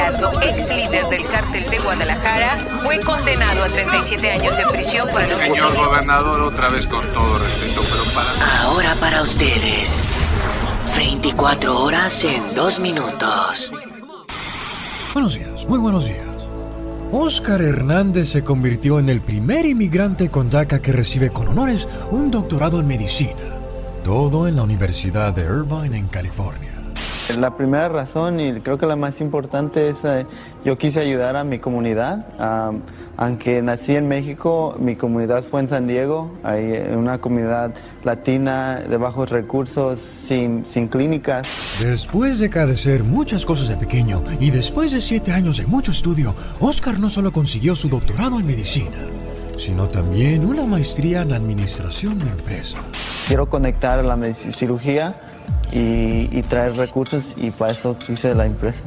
Gallardo, ex líder del cártel de Guadalajara, fue condenado a 37 años de prisión por el Señor gobernador, otra vez con todo respeto, pero para... Ahora para ustedes. 24 horas en 2 minutos. Buenos días, muy buenos días. Oscar Hernández se convirtió en el primer inmigrante con DACA que recibe con honores un doctorado en medicina. Todo en la Universidad de Irvine, en California. La primera razón y creo que la más importante es eh, yo quise ayudar a mi comunidad. Ah, aunque nací en México, mi comunidad fue en San Diego, hay una comunidad latina de bajos recursos, sin, sin clínicas. Después de carecer muchas cosas de pequeño y después de siete años de mucho estudio, Oscar no solo consiguió su doctorado en medicina, sino también una maestría en administración de empresas. Quiero conectar la cirugía y, y traer recursos y para eso hice la empresa.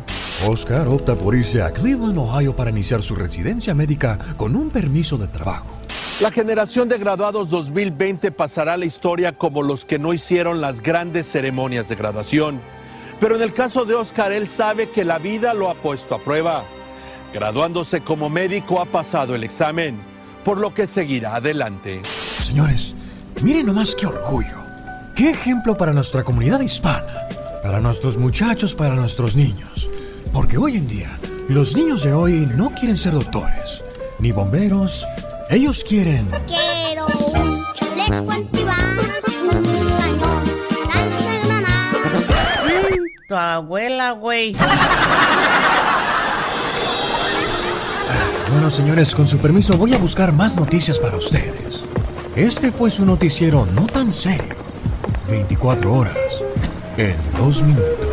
Oscar opta por irse a Cleveland, Ohio para iniciar su residencia médica con un permiso de trabajo. La generación de graduados 2020 pasará a la historia como los que no hicieron las grandes ceremonias de graduación. Pero en el caso de Oscar, él sabe que la vida lo ha puesto a prueba. Graduándose como médico ha pasado el examen, por lo que seguirá adelante. Señores, miren nomás qué orgullo. Qué ejemplo para nuestra comunidad hispana, para nuestros muchachos, para nuestros niños. Porque hoy en día, los niños de hoy no quieren ser doctores, ni bomberos. Ellos quieren... Quiero un chaleco antibalas, un cañón, Tu abuela, güey. Bueno, señores, con su permiso voy a buscar más noticias para ustedes. Este fue su noticiero no tan serio. 24 horas en 2 minutos.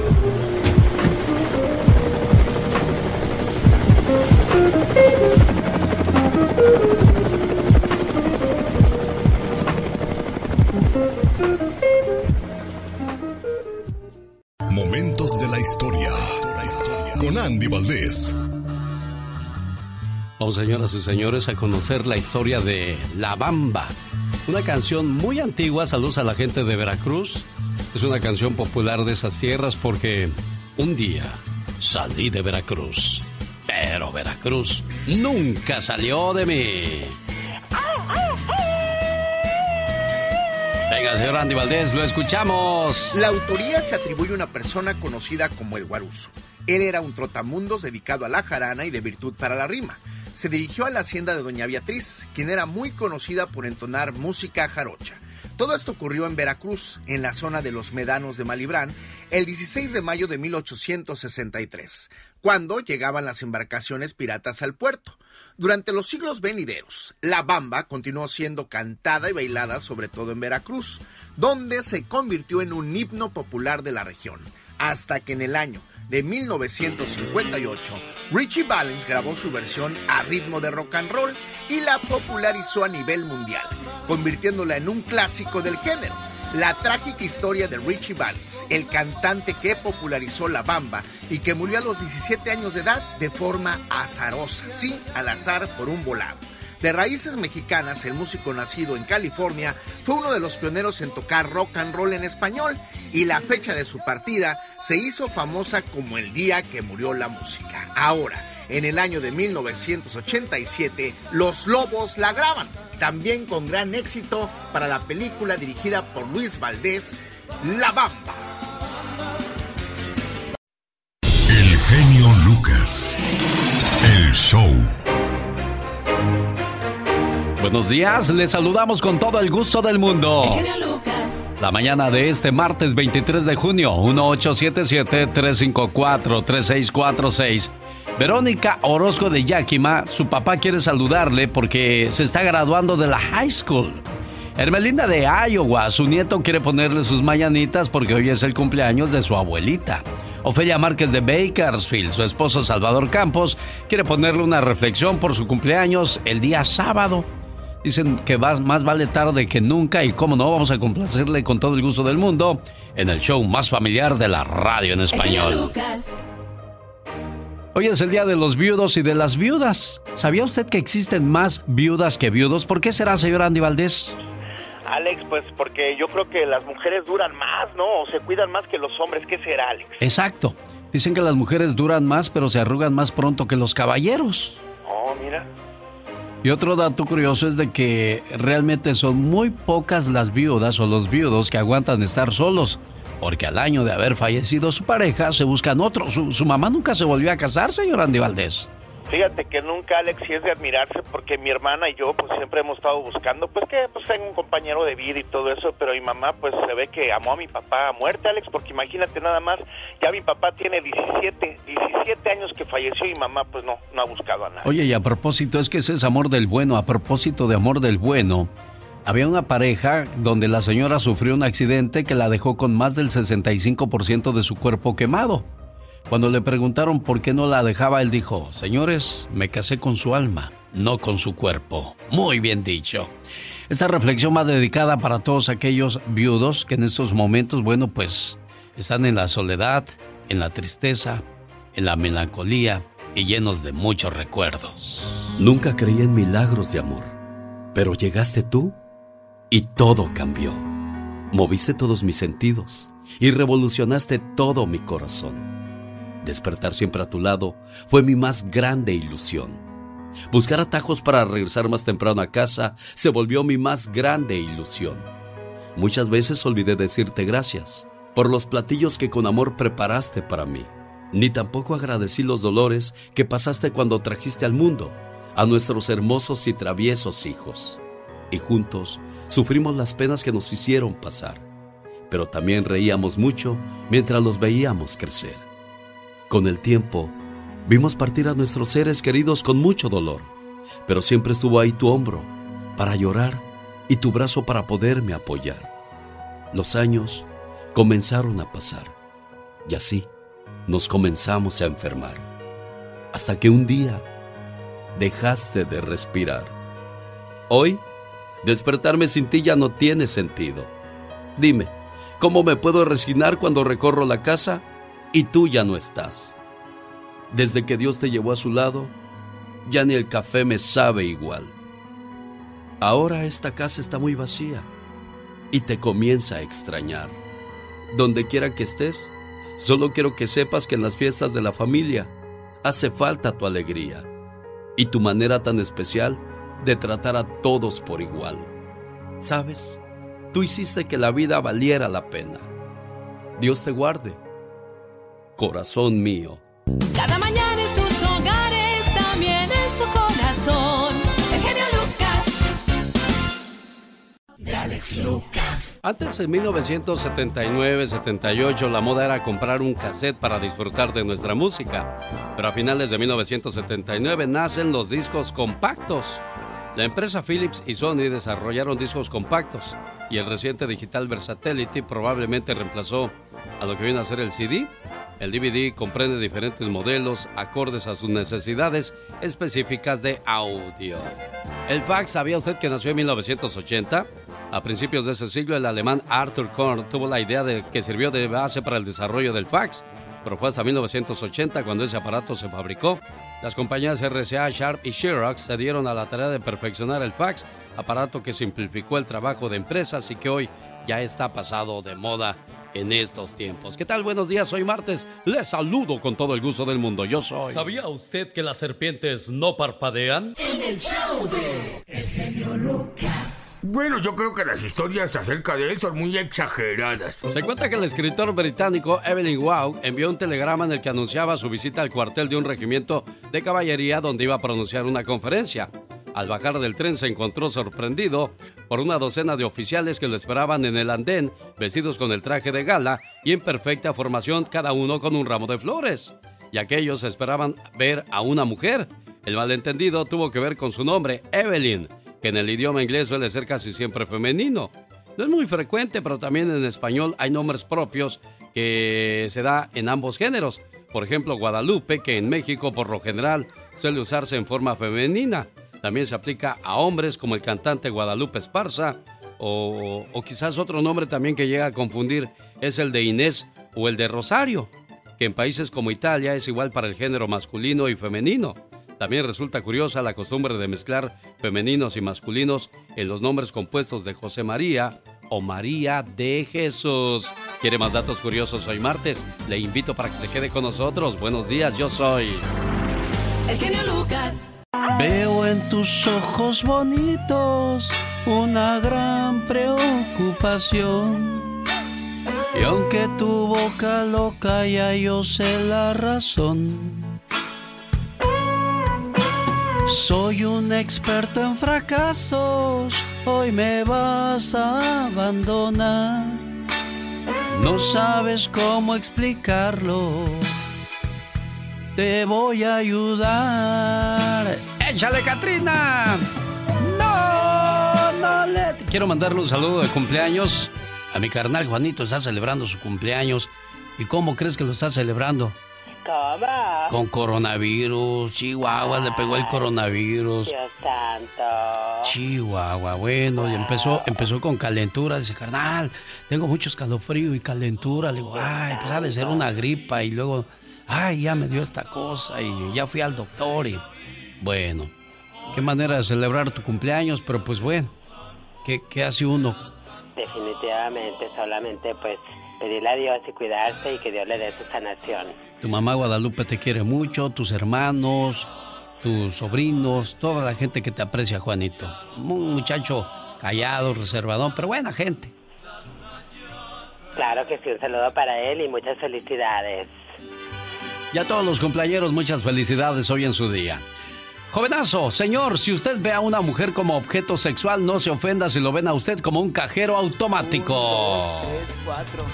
Momentos de la historia. Con Andy Valdés. Vamos, señoras y señores, a conocer la historia de La Bamba. Una canción muy antigua, saludos a la gente de Veracruz. Es una canción popular de esas tierras porque un día salí de Veracruz. Pero Veracruz nunca salió de mí. Venga, señor Andy Valdés, lo escuchamos. La autoría se atribuye a una persona conocida como el Guaruso. Él era un trotamundos dedicado a la jarana y de virtud para la rima. Se dirigió a la hacienda de Doña Beatriz, quien era muy conocida por entonar música jarocha. Todo esto ocurrió en Veracruz, en la zona de los Medanos de Malibrán, el 16 de mayo de 1863, cuando llegaban las embarcaciones piratas al puerto. Durante los siglos venideros, la bamba continuó siendo cantada y bailada sobre todo en Veracruz, donde se convirtió en un himno popular de la región, hasta que en el año de 1958, Richie Valens grabó su versión a ritmo de rock and roll y la popularizó a nivel mundial, convirtiéndola en un clásico del género. La trágica historia de Richie Valens, el cantante que popularizó la bamba y que murió a los 17 años de edad de forma azarosa, sí, al azar por un volado. De raíces mexicanas, el músico nacido en California fue uno de los pioneros en tocar rock and roll en español y la fecha de su partida se hizo famosa como el día que murió la música. Ahora, en el año de 1987, Los Lobos la graban, también con gran éxito para la película dirigida por Luis Valdés, La Bamba. El genio Lucas. El show. Buenos días, les saludamos con todo el gusto del mundo. La mañana de este martes 23 de junio, 1877-354-3646. Verónica Orozco de Yakima, su papá quiere saludarle porque se está graduando de la high school. Hermelinda de Iowa, su nieto quiere ponerle sus mañanitas porque hoy es el cumpleaños de su abuelita. Ofelia Márquez de Bakersfield, su esposo Salvador Campos, quiere ponerle una reflexión por su cumpleaños el día sábado. Dicen que más vale tarde que nunca y cómo no, vamos a complacerle con todo el gusto del mundo en el show más familiar de la radio en español. Hoy es el día de los viudos y de las viudas. ¿Sabía usted que existen más viudas que viudos? ¿Por qué será, señor Andy Valdés? Alex, pues porque yo creo que las mujeres duran más, ¿no? O se cuidan más que los hombres. ¿Qué será, Alex? Exacto. Dicen que las mujeres duran más, pero se arrugan más pronto que los caballeros. Oh, mira. Y otro dato curioso es de que realmente son muy pocas las viudas o los viudos que aguantan estar solos, porque al año de haber fallecido su pareja se buscan otro. Su, su mamá nunca se volvió a casar, señor Andy Valdés. Fíjate que nunca, Alex, sí es de admirarse porque mi hermana y yo pues siempre hemos estado buscando, pues que pues tengo un compañero de vida y todo eso, pero mi mamá pues se ve que amó a mi papá a muerte, Alex, porque imagínate nada más, ya mi papá tiene 17, 17 años que falleció y mamá pues no, no ha buscado a nadie. Oye, y a propósito, es que ese es amor del bueno, a propósito de amor del bueno, había una pareja donde la señora sufrió un accidente que la dejó con más del 65% de su cuerpo quemado. Cuando le preguntaron por qué no la dejaba, él dijo, señores, me casé con su alma, no con su cuerpo. Muy bien dicho. Esta reflexión va dedicada para todos aquellos viudos que en estos momentos, bueno, pues están en la soledad, en la tristeza, en la melancolía y llenos de muchos recuerdos. Nunca creí en milagros de amor, pero llegaste tú y todo cambió. Moviste todos mis sentidos y revolucionaste todo mi corazón. Despertar siempre a tu lado fue mi más grande ilusión. Buscar atajos para regresar más temprano a casa se volvió mi más grande ilusión. Muchas veces olvidé decirte gracias por los platillos que con amor preparaste para mí. Ni tampoco agradecí los dolores que pasaste cuando trajiste al mundo a nuestros hermosos y traviesos hijos. Y juntos sufrimos las penas que nos hicieron pasar, pero también reíamos mucho mientras los veíamos crecer. Con el tiempo, vimos partir a nuestros seres queridos con mucho dolor, pero siempre estuvo ahí tu hombro para llorar y tu brazo para poderme apoyar. Los años comenzaron a pasar y así nos comenzamos a enfermar, hasta que un día dejaste de respirar. Hoy, despertarme sin ti ya no tiene sentido. Dime, ¿cómo me puedo resignar cuando recorro la casa y tú ya no estás. Desde que Dios te llevó a su lado, ya ni el café me sabe igual. Ahora esta casa está muy vacía y te comienza a extrañar. Donde quiera que estés, solo quiero que sepas que en las fiestas de la familia hace falta tu alegría y tu manera tan especial de tratar a todos por igual. ¿Sabes? Tú hiciste que la vida valiera la pena. Dios te guarde corazón mío. Cada mañana en sus hogares, también en su corazón. El genio Lucas. De Alex Lucas. Antes, en 1979-78, la moda era comprar un cassette para disfrutar de nuestra música. Pero a finales de 1979 nacen los discos compactos. La empresa Philips y Sony desarrollaron discos compactos y el reciente digital Versatility probablemente reemplazó a lo que viene a ser el CD el DVD comprende diferentes modelos acordes a sus necesidades específicas de audio. El fax, ¿sabía usted que nació en 1980? A principios de ese siglo, el alemán Arthur Korn tuvo la idea de que sirvió de base para el desarrollo del fax, pero fue hasta 1980 cuando ese aparato se fabricó. Las compañías RCA, Sharp y Xerox se dieron a la tarea de perfeccionar el fax, aparato que simplificó el trabajo de empresas y que hoy ya está pasado de moda en estos tiempos. ¿Qué tal? Buenos días, hoy martes. Les saludo con todo el gusto del mundo. Yo soy. ¿Sabía usted que las serpientes no parpadean? En el show de El genio Lucas. Bueno, yo creo que las historias acerca de él son muy exageradas. Se cuenta que el escritor británico Evelyn Waugh envió un telegrama en el que anunciaba su visita al cuartel de un regimiento de caballería donde iba a pronunciar una conferencia. Al bajar del tren se encontró sorprendido por una docena de oficiales que lo esperaban en el andén, vestidos con el traje de gala y en perfecta formación, cada uno con un ramo de flores. Y aquellos esperaban ver a una mujer. El malentendido tuvo que ver con su nombre, Evelyn, que en el idioma inglés suele ser casi siempre femenino. No es muy frecuente, pero también en español hay nombres propios que se da en ambos géneros. Por ejemplo, Guadalupe, que en México por lo general suele usarse en forma femenina. También se aplica a hombres como el cantante Guadalupe Esparza o, quizás otro nombre también que llega a confundir es el de Inés o el de Rosario, que en países como Italia es igual para el género masculino y femenino. También resulta curiosa la costumbre de mezclar femeninos y masculinos en los nombres compuestos de José María o María de Jesús. ¿Quiere más datos curiosos hoy martes? Le invito para que se quede con nosotros. Buenos días, yo soy... El genio Lucas. Veo tus ojos bonitos una gran preocupación. Y aunque tu boca lo calla, yo sé la razón. Soy un experto en fracasos, hoy me vas a abandonar. No sabes cómo explicarlo, te voy a ayudar. ¡Échale, Katrina! ¡No! ¡No le! Quiero mandarle un saludo de cumpleaños a mi carnal Juanito. Está celebrando su cumpleaños. ¿Y cómo crees que lo está celebrando? ¿Cómo? Con coronavirus. Chihuahua le pegó el coronavirus. Dios santo. Chihuahua, bueno, y empezó, empezó con calentura. Dice, carnal, tengo mucho escalofrío y calentura. Le digo, ay, pues ha de ser una gripa. Y luego, ay, ya me dio esta cosa. Y ya fui al doctor. Y bueno, qué manera de celebrar tu cumpleaños, pero pues bueno, ¿qué, qué hace uno? Definitivamente, solamente pues pedirle a Dios y cuidarse y que Dios le dé su sanación. Tu mamá Guadalupe te quiere mucho, tus hermanos, tus sobrinos, toda la gente que te aprecia, Juanito. Un muchacho callado, reservadón, pero buena gente. Claro que sí, un saludo para él y muchas felicidades. Y a todos los cumpleaños, muchas felicidades hoy en su día. Jovenazo, señor, si usted ve a una mujer como objeto sexual, no se ofenda si lo ven a usted como un cajero automático. Dos, tres, cuatro.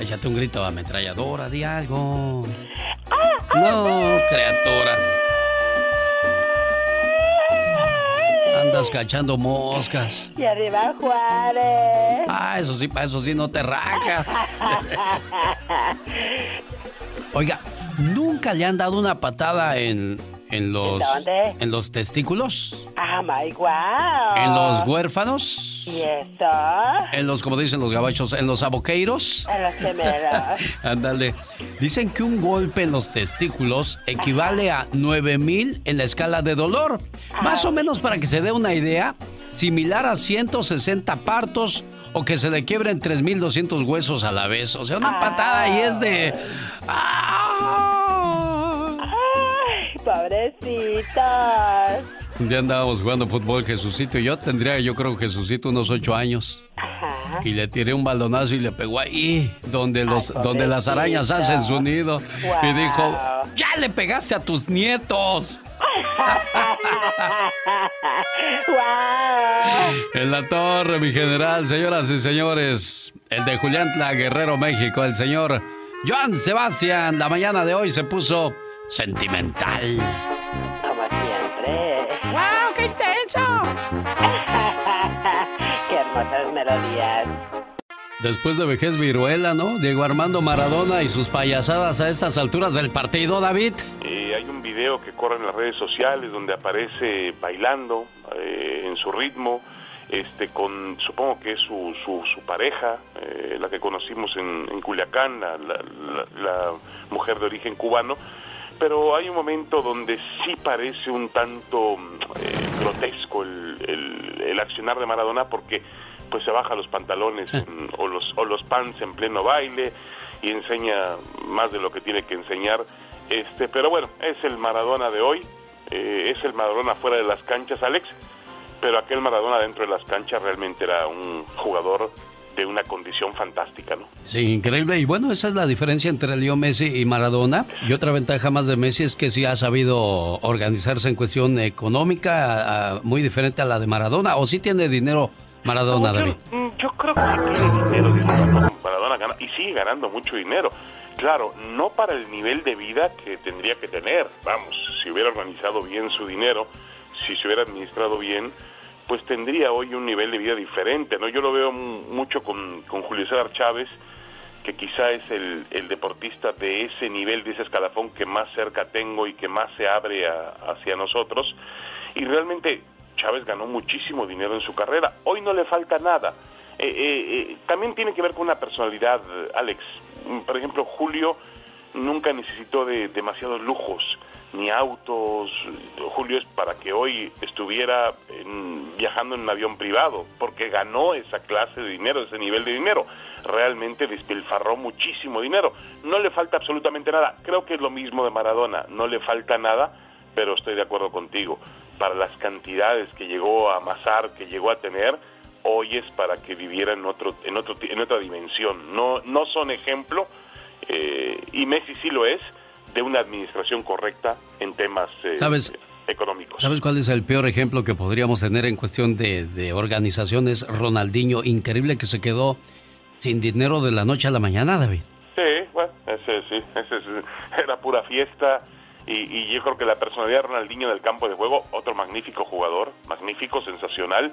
Échate un grito ametralladora, di algo. No, criatura. Andas cachando moscas. Y arriba Juárez. Ah, eso sí, para eso sí no te rajas. Oiga, ¿nunca le han dado una patada en, en los dónde? en los testículos? Ah, my wow. ¿En los huérfanos? ¿Y eso? ¿En los, como dicen los gabachos, en los aboqueiros? En los gemelos. Ándale. Dicen que un golpe en los testículos equivale a 9000 en la escala de dolor. Más o menos para que se dé una idea, similar a 160 partos o que se le quiebren 3200 huesos a la vez. O sea, una patada y es de. Ay, pobrecitos. Un día andábamos jugando fútbol, Jesucito y yo. Tendría, yo creo, Jesucito unos ocho años. Ajá. Y le tiré un balonazo y le pegó ahí, donde, los, donde las arañas hacen su nido. Y dijo, ya le pegaste a tus nietos. En la torre, mi general, señoras y señores. El de Julián Tla, Guerrero, México. El señor Joan Sebastián. La mañana de hoy se puso sentimental. Como siempre. ¡Wow, qué intenso! Qué hermosas melodías. Después de vejez viruela, ¿no? Diego Armando Maradona y sus payasadas a estas alturas del partido, David. Eh, hay un video que corre en las redes sociales donde aparece bailando eh, en su ritmo, este, con supongo que es su, su, su pareja, eh, la que conocimos en, en Culiacán, la, la- la- la mujer de origen cubano, pero hay un momento donde sí parece un tanto eh, grotesco el, el- el accionar de Maradona porque pues se baja los pantalones en- o los o los pants en pleno baile y enseña más de lo que tiene que enseñar. Este pero bueno es el Maradona de hoy eh, es el Maradona fuera de las canchas Alex pero aquel Maradona dentro de las canchas realmente era un jugador de una condición fantástica no Sí, increíble. Y bueno, esa es la diferencia entre Leo Messi y Maradona. Y otra ventaja más de Messi es que sí ha sabido organizarse en cuestión económica, a- a- muy diferente a la de Maradona. ¿O sí tiene dinero Maradona, David? Mm, Yo creo que sí tiene dinero cuando Maradona gana y sigue ganando mucho dinero. Claro, no para el nivel de vida que tendría que tener. Vamos, si hubiera organizado bien su dinero, si se hubiera administrado bien, pues tendría hoy un nivel de vida diferente. ¿no? Yo lo veo mu- mucho con, con Julio César Chávez, que quizá es el, el deportista de ese nivel, de ese escalafón que más cerca tengo y que más se abre a- hacia nosotros. Y realmente Chávez ganó muchísimo dinero en su carrera. Hoy no le falta nada. Eh, eh, eh, también tiene que ver con una personalidad, Alex. Mm, Por ejemplo, Julio nunca necesitó de demasiados lujos. Ni autos. Julio es para que hoy estuviera viajando en un avión privado, porque ganó esa clase de dinero, ese nivel de dinero. Realmente despilfarró muchísimo dinero. No le falta absolutamente nada. Creo que es lo mismo de Maradona. No le falta nada, pero estoy de acuerdo contigo. Para las cantidades que llegó a amasar, que llegó a tener, hoy es para que viviera en otro, en otro, en otra dimensión. No, no son ejemplo, eh, y Messi sí lo es, de una administración correcta en temas eh, económicos. ¿Sabes cuál es el peor ejemplo que podríamos tener en cuestión de, de organizaciones? Ronaldinho, increíble que se quedó sin dinero de la noche a la mañana, David. Sí, bueno, ese sí, ese era pura fiesta. Y, y, yo creo que la personalidad de Ronaldinho en el campo de juego, otro magnífico jugador, magnífico, sensacional,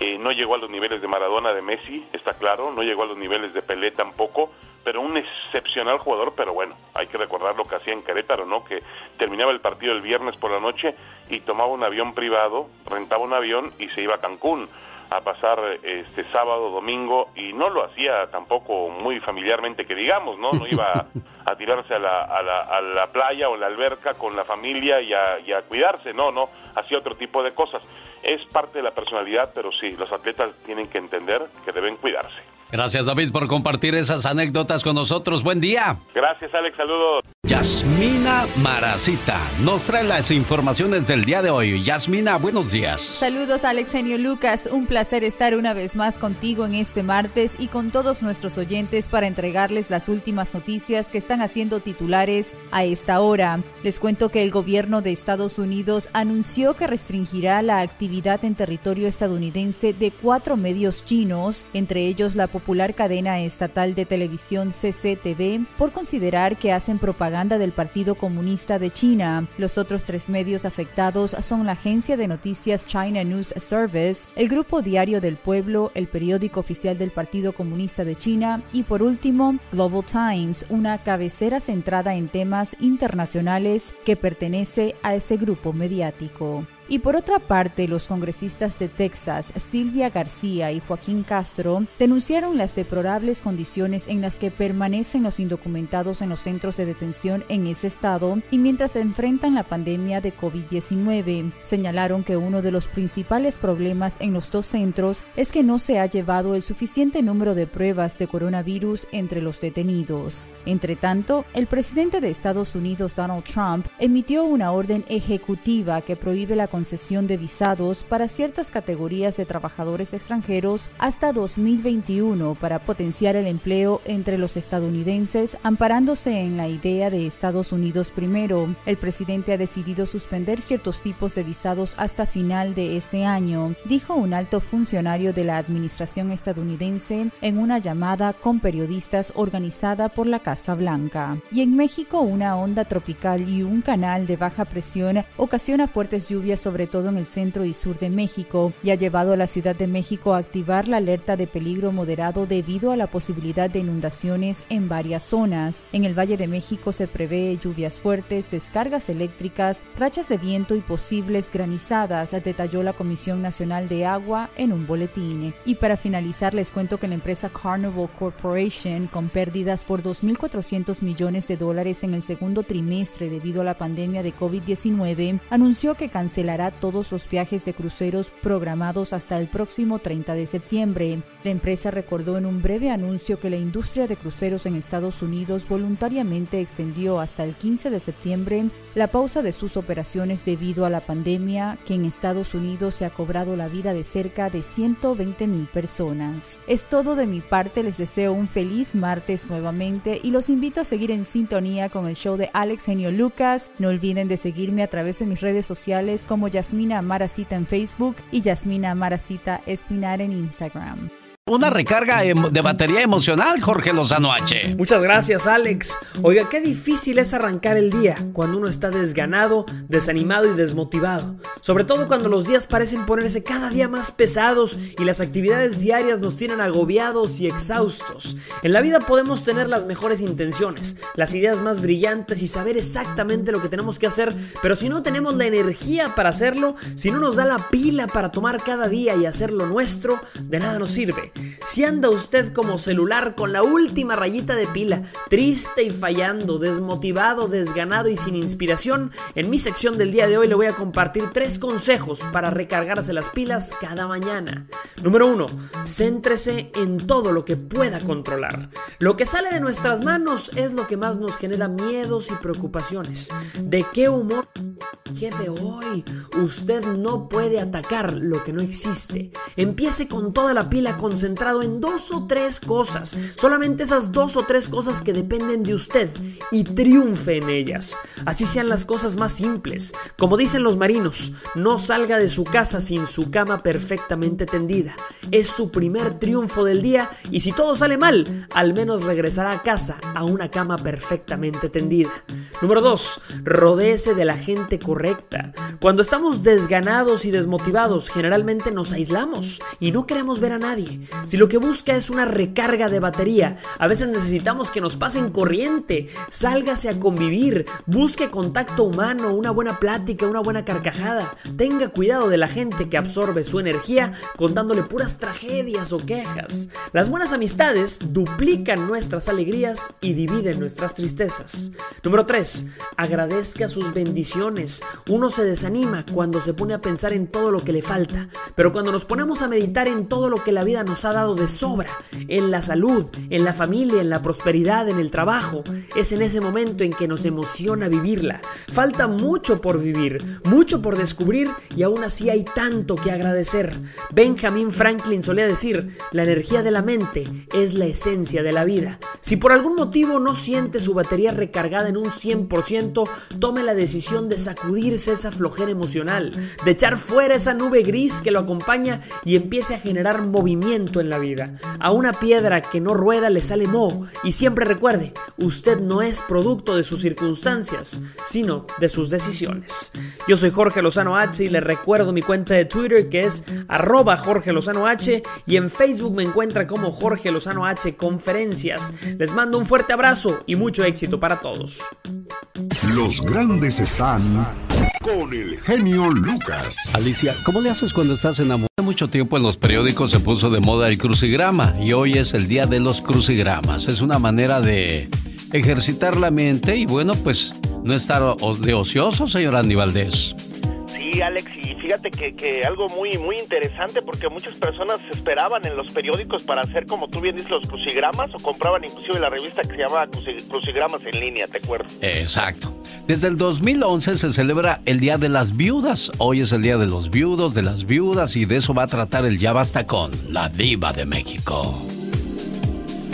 eh, no llegó a los niveles de Maradona, de Messi, está claro, no llegó a los niveles de Pelé tampoco, pero un excepcional jugador, pero bueno, hay que recordar lo que hacía en Querétaro, ¿no? Que terminaba el partido el viernes por la noche y tomaba un avión privado, rentaba un avión y se iba a Cancún a pasar este sábado, domingo y no lo hacía tampoco muy familiarmente que digamos, ¿no? No iba a, tirarse a la, a, la, a la, playa o la alberca con la familia y a, y a cuidarse, no, no, hacía otro tipo de cosas es parte de la personalidad, pero sí, los atletas tienen que entender que deben cuidarse. Gracias David por compartir esas anécdotas con nosotros. Buen día. Gracias Alex, saludos. Yasmina Maracita nos trae las informaciones del día de hoy. Yasmina, buenos días. Saludos Alex Genio Lucas, un placer estar una vez más contigo en este martes y con todos nuestros oyentes para entregarles las últimas noticias que están haciendo titulares a esta hora. Les cuento que el gobierno de Estados Unidos anunció que restringirá la actividad en territorio estadounidense de cuatro medios chinos, entre ellos la popular cadena estatal de televisión CCTV, por considerar que hacen propaganda del Partido Comunista de China. Los otros tres medios afectados son la agencia de noticias China News Service, el Grupo Diario del Pueblo, el periódico oficial del Partido Comunista de China y por último Global Times, una cabecera centrada en temas internacionales que pertenece a ese grupo mediático. Y por otra parte, los congresistas de Texas, Silvia García y Joaquín Castro, denunciaron las deplorables condiciones en las que permanecen los indocumentados en los centros de detención en ese estado y mientras se enfrentan la pandemia de COVID-19. Señalaron que uno de los principales problemas en los dos centros es que no se ha llevado el suficiente número de pruebas de coronavirus entre los detenidos. Entre tanto, el presidente de Estados Unidos, Donald Trump, emitió una orden ejecutiva que prohíbe la concesión de visados para ciertas categorías de trabajadores extranjeros hasta 2021 para potenciar el empleo entre los estadounidenses, amparándose en la idea de Estados Unidos primero. El presidente ha decidido suspender ciertos tipos de visados hasta final de este año, dijo un alto funcionario de la administración estadounidense en una llamada con periodistas organizada por la Casa Blanca. Y en México, una onda tropical y un canal de baja presión ocasiona fuertes lluvias sobre todo en el centro y sur de México, y ha llevado a la Ciudad de México a activar la alerta de peligro moderado debido a la posibilidad de inundaciones en varias zonas. En el Valle de México se prevé lluvias fuertes, descargas eléctricas, rachas de viento y posibles granizadas, detalló la Comisión Nacional de Agua en un boletín. Y para finalizar les cuento que la empresa Carnival Corporation, con pérdidas por 2.400 millones de dólares en el segundo trimestre debido a la pandemia de COVID-19, anunció que cancelará todos los viajes de cruceros programados hasta el próximo 30 de septiembre. La empresa recordó en un breve anuncio que la industria de cruceros en Estados Unidos voluntariamente extendió hasta el 15 de septiembre la pausa de sus operaciones debido a la pandemia que en Estados Unidos se ha cobrado la vida de cerca de 120 mil personas. Es todo de mi parte, les deseo un feliz martes nuevamente y los invito a seguir en sintonía con el show de Alex Genio Lucas. No olviden de seguirme a través de mis redes sociales como Yasmina Amaracita en Facebook y Yasmina Amaracita Espinar en Instagram. Una recarga em, de batería emocional, Jorge Lozano H. Muchas gracias, Alex. Oiga, qué difícil es arrancar el día cuando uno está desganado, desanimado y desmotivado. Sobre todo cuando los días parecen ponerse cada día más pesados y las actividades diarias nos tienen agobiados y exhaustos. En la vida podemos tener las mejores intenciones, las ideas más brillantes y saber exactamente lo que tenemos que hacer, pero si no tenemos la energía para hacerlo, si no nos da la pila para tomar cada día y hacerlo nuestro, de nada nos sirve. Si anda usted como celular con la última rayita de pila, triste y fallando, desmotivado, desganado y sin inspiración, en mi sección del día de hoy le voy a compartir tres consejos para recargarse las pilas cada mañana. Número uno, céntrese en todo lo que pueda controlar. Lo que sale de nuestras manos es lo que más nos genera miedos y preocupaciones. ¿De qué humor? Jefe, hoy usted no puede atacar lo que no existe. Empiece con toda la pila concentrado en dos o tres cosas, solamente esas dos o tres cosas que dependen de usted y triunfe en ellas. Así sean las cosas más simples. Como dicen los marinos, no salga de su casa sin su cama perfectamente tendida. Es su primer triunfo del día y si todo sale mal, al menos regresará a casa a una cama perfectamente tendida. Número 2. Rodéese de la gente correcta. Cuando estamos desganados y desmotivados, generalmente nos aislamos y no queremos ver a nadie. Si lo que busca es una recarga de batería, a veces necesitamos que nos pasen corriente. Sálgase a convivir, busque contacto humano, una buena plática, una buena carcajada. Tenga cuidado de la gente que absorbe su energía contándole puras tragedias o quejas. Las buenas amistades duplican nuestras alegrías y dividen nuestras tristezas. Número 3. Agradezca sus bendiciones. Uno se desanima cuando se pone a pensar en todo lo que le falta, pero cuando nos ponemos a meditar en todo lo que la vida nos ha dado de sobra, en la salud, en la familia, en la prosperidad, en el trabajo, es en ese momento en que nos emociona vivirla. Falta mucho por vivir, mucho por descubrir y aún así hay tanto que agradecer. Benjamin Franklin solía decir, la energía de la mente es la esencia de la vida. Si por algún motivo no siente su batería recargada en un 100%, tome la decisión de sacudirse esa flojera emocional, de echar fuera esa nube gris que lo acompaña y empiece a generar movimiento en la vida. A una piedra que no rueda le sale moho y siempre recuerde, usted no es producto de sus circunstancias, sino de sus decisiones. Yo soy Jorge Lozano H y le recuerdo mi cuenta de Twitter que es arroba Jorge Lozano H y en Facebook me encuentra como Jorge Lozano H Conferencias. Les mando un fuerte abrazo y mucho éxito para todos. Los grandes están con el genio Lucas. Alicia, ¿cómo le haces cuando estás enamorado? Hace mucho tiempo en los periódicos se puso de moda el crucigrama y hoy es el día de los crucigramas. Es una manera de ejercitar la mente y bueno, pues no estar de ocioso, señor Andy Valdés. Sí, Alex, y fíjate que, algo muy muy interesante porque muchas personas esperaban en los periódicos para hacer, como tú bien dices, los crucigramas o compraban inclusive la revista que se llamaba Crucigramas en línea, ¿te acuerdas? Exacto. Desde el 2011 se celebra el Día de las Viudas. Hoy es el Día de los Viudos, de las Viudas y de eso va a tratar el Ya Basta con la Diva de México.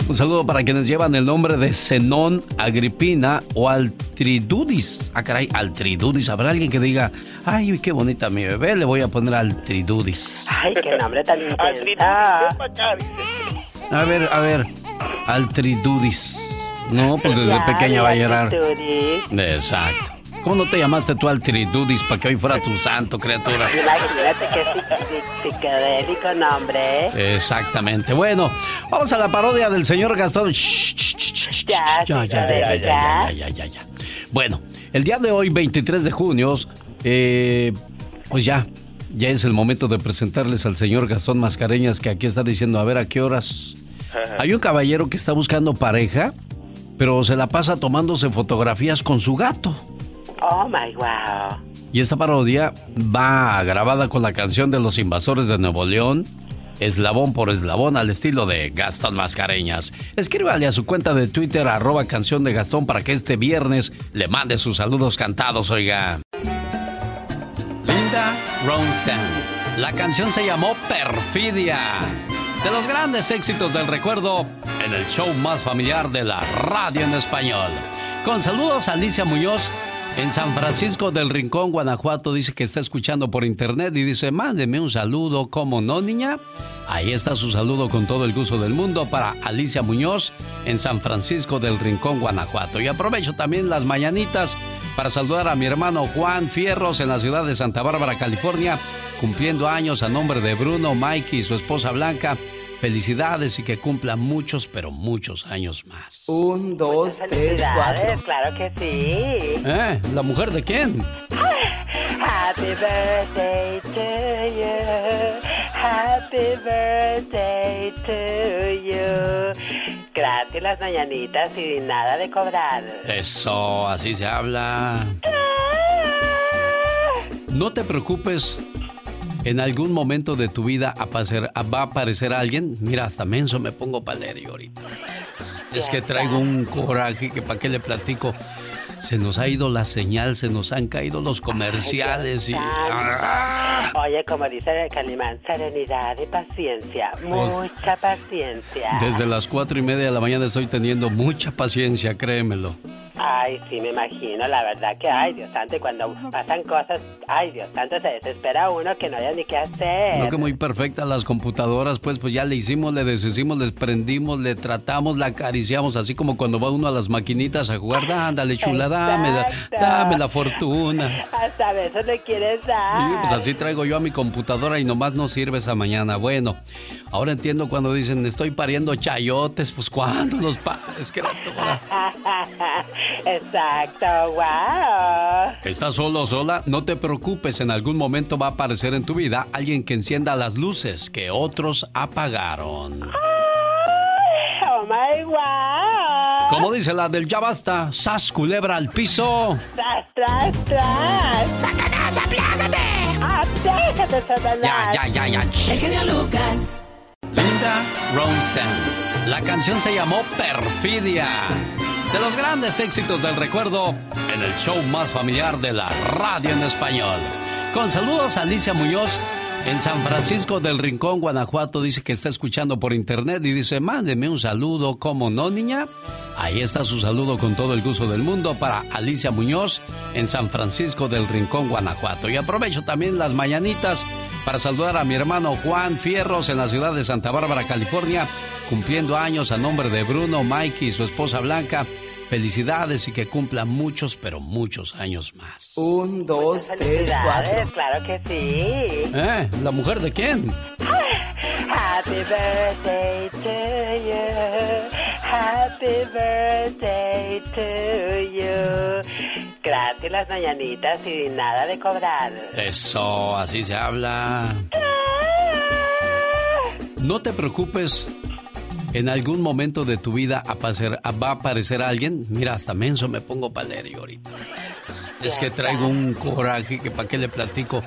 Un saludo para quienes llevan el nombre de Zenón Agripina o Altridudis. Ah, caray, Altridudis. ¿Habrá alguien que diga, ay, qué bonita mi bebé, le voy a poner Altridudis? Ay, qué nombre tan intenso. A ver, a ver, Altridudis. No, pues desde Ya, pequeña va a llorar. Altridudis. Exacto. ¿Cómo no te llamaste tú al Tridudis para que hoy fuera tu santo, criatura? Nombre. Exactamente. Bueno, vamos a la parodia del señor Gastón. Ya, ya, ya, ya, ya, ya, ya. Bueno, el día de hoy, 23 de junio, eh, pues ya, ya es el momento de presentarles al señor Gastón Mascareñas que aquí está diciendo, a ver, ¿a qué horas? Hay un caballero que está buscando pareja, pero se la pasa tomándose fotografías con su gato. Oh my wow. Y esta parodia va grabada con la canción de los invasores de Nuevo León, eslabón por eslabón, al estilo de Gastón Mascareñas. Escríbale a su cuenta de Twitter, arroba canción de Gastón, para que este viernes le mande sus saludos cantados, oiga. Linda Ronstadt. La canción se llamó Perfidia. De los grandes éxitos del recuerdo en el show más familiar de la radio en español. Con saludos a Alicia Muñoz en San Francisco del Rincón, Guanajuato. Dice que está escuchando por internet y dice, mándeme un saludo. ¿Cómo no, niña? Ahí está su saludo con todo el gusto del mundo para Alicia Muñoz en San Francisco del Rincón, Guanajuato. Y aprovecho también las mañanitas para saludar a mi hermano Juan Fierros en la ciudad de Santa Bárbara, California, cumpliendo años a nombre de Bruno, Mikey y su esposa Blanca. Felicidades y que cumpla muchos, pero muchos años más. Un, dos, tres, Felicidades, cuatro. claro que sí. ¿Eh? ¿La mujer de quién? Happy birthday to you. Happy birthday to you. Gratis las mañanitas y nada de cobrar. Eso, así se habla. No te preocupes. En algún momento de tu vida va a aparecer alguien. Mira, hasta menso me pongo para leer ahorita. Es que traigo un coraje que para qué le platico. Se nos ha ido la señal, se nos han caído los comerciales y... ¡Ah! Oye, como dice el Calimán, serenidad y paciencia, Pues, mucha paciencia. Desde las cuatro y media de la mañana estoy teniendo mucha paciencia, créemelo. Ay, sí, me imagino, la verdad que, ay, Dios santo, y cuando pasan cosas, ay, Dios santo, se desespera uno que no haya ni qué hacer. No que muy perfectas las computadoras, pues pues ya le hicimos, le deshicimos, le prendimos, le tratamos, la acariciamos, así como cuando va uno a las maquinitas a jugar, ándale chula, dame, la- dame la fortuna. Hasta a veces le quieres dar. Sí, pues así traigo yo a mi computadora y nomás no sirve esa mañana. Bueno, ahora entiendo cuando dicen estoy pariendo chayotes, pues ¿cuándo los pares, criatura? Exacto, wow. ¿Estás solo o sola? No te preocupes, en algún momento va a aparecer en tu vida alguien que encienda las luces que otros apagaron. Oh my wow. Como dice la del ya basta, sas culebra al piso. Tras, tras, tras. ¡Satanás, aplágate! ¡Aplágate, Satanás! Ya, ya, ya. El genio Lucas. Linda Ronstadt. La canción se llamó Perfidia. De los grandes éxitos del recuerdo en el show más familiar de la radio en español. Con saludos a Alicia Muñoz en San Francisco del Rincón, Guanajuato. Dice que está escuchando por internet y dice, mándeme un saludo. ¿Cómo no, niña? Ahí está su saludo con todo el gusto del mundo para Alicia Muñoz en San Francisco del Rincón, Guanajuato. Y aprovecho también las mañanitas para saludar a mi hermano Juan Fierros en la ciudad de Santa Bárbara, California, cumpliendo años a nombre de Bruno, Mikey y su esposa Blanca. Felicidades y que cumpla muchos, pero muchos años más. Un, dos, tres, cuatro. Claro que sí. ¿Eh? ¿La mujer de quién? Happy birthday to you. Happy birthday to you. Gratis las mañanitas y nada de cobrar. Eso, así se habla. No te preocupes. En algún momento de tu vida aparecer- va a aparecer alguien. Mira, hasta menso me pongo para leer yo ahorita. Es que traigo un coraje que para qué le platico.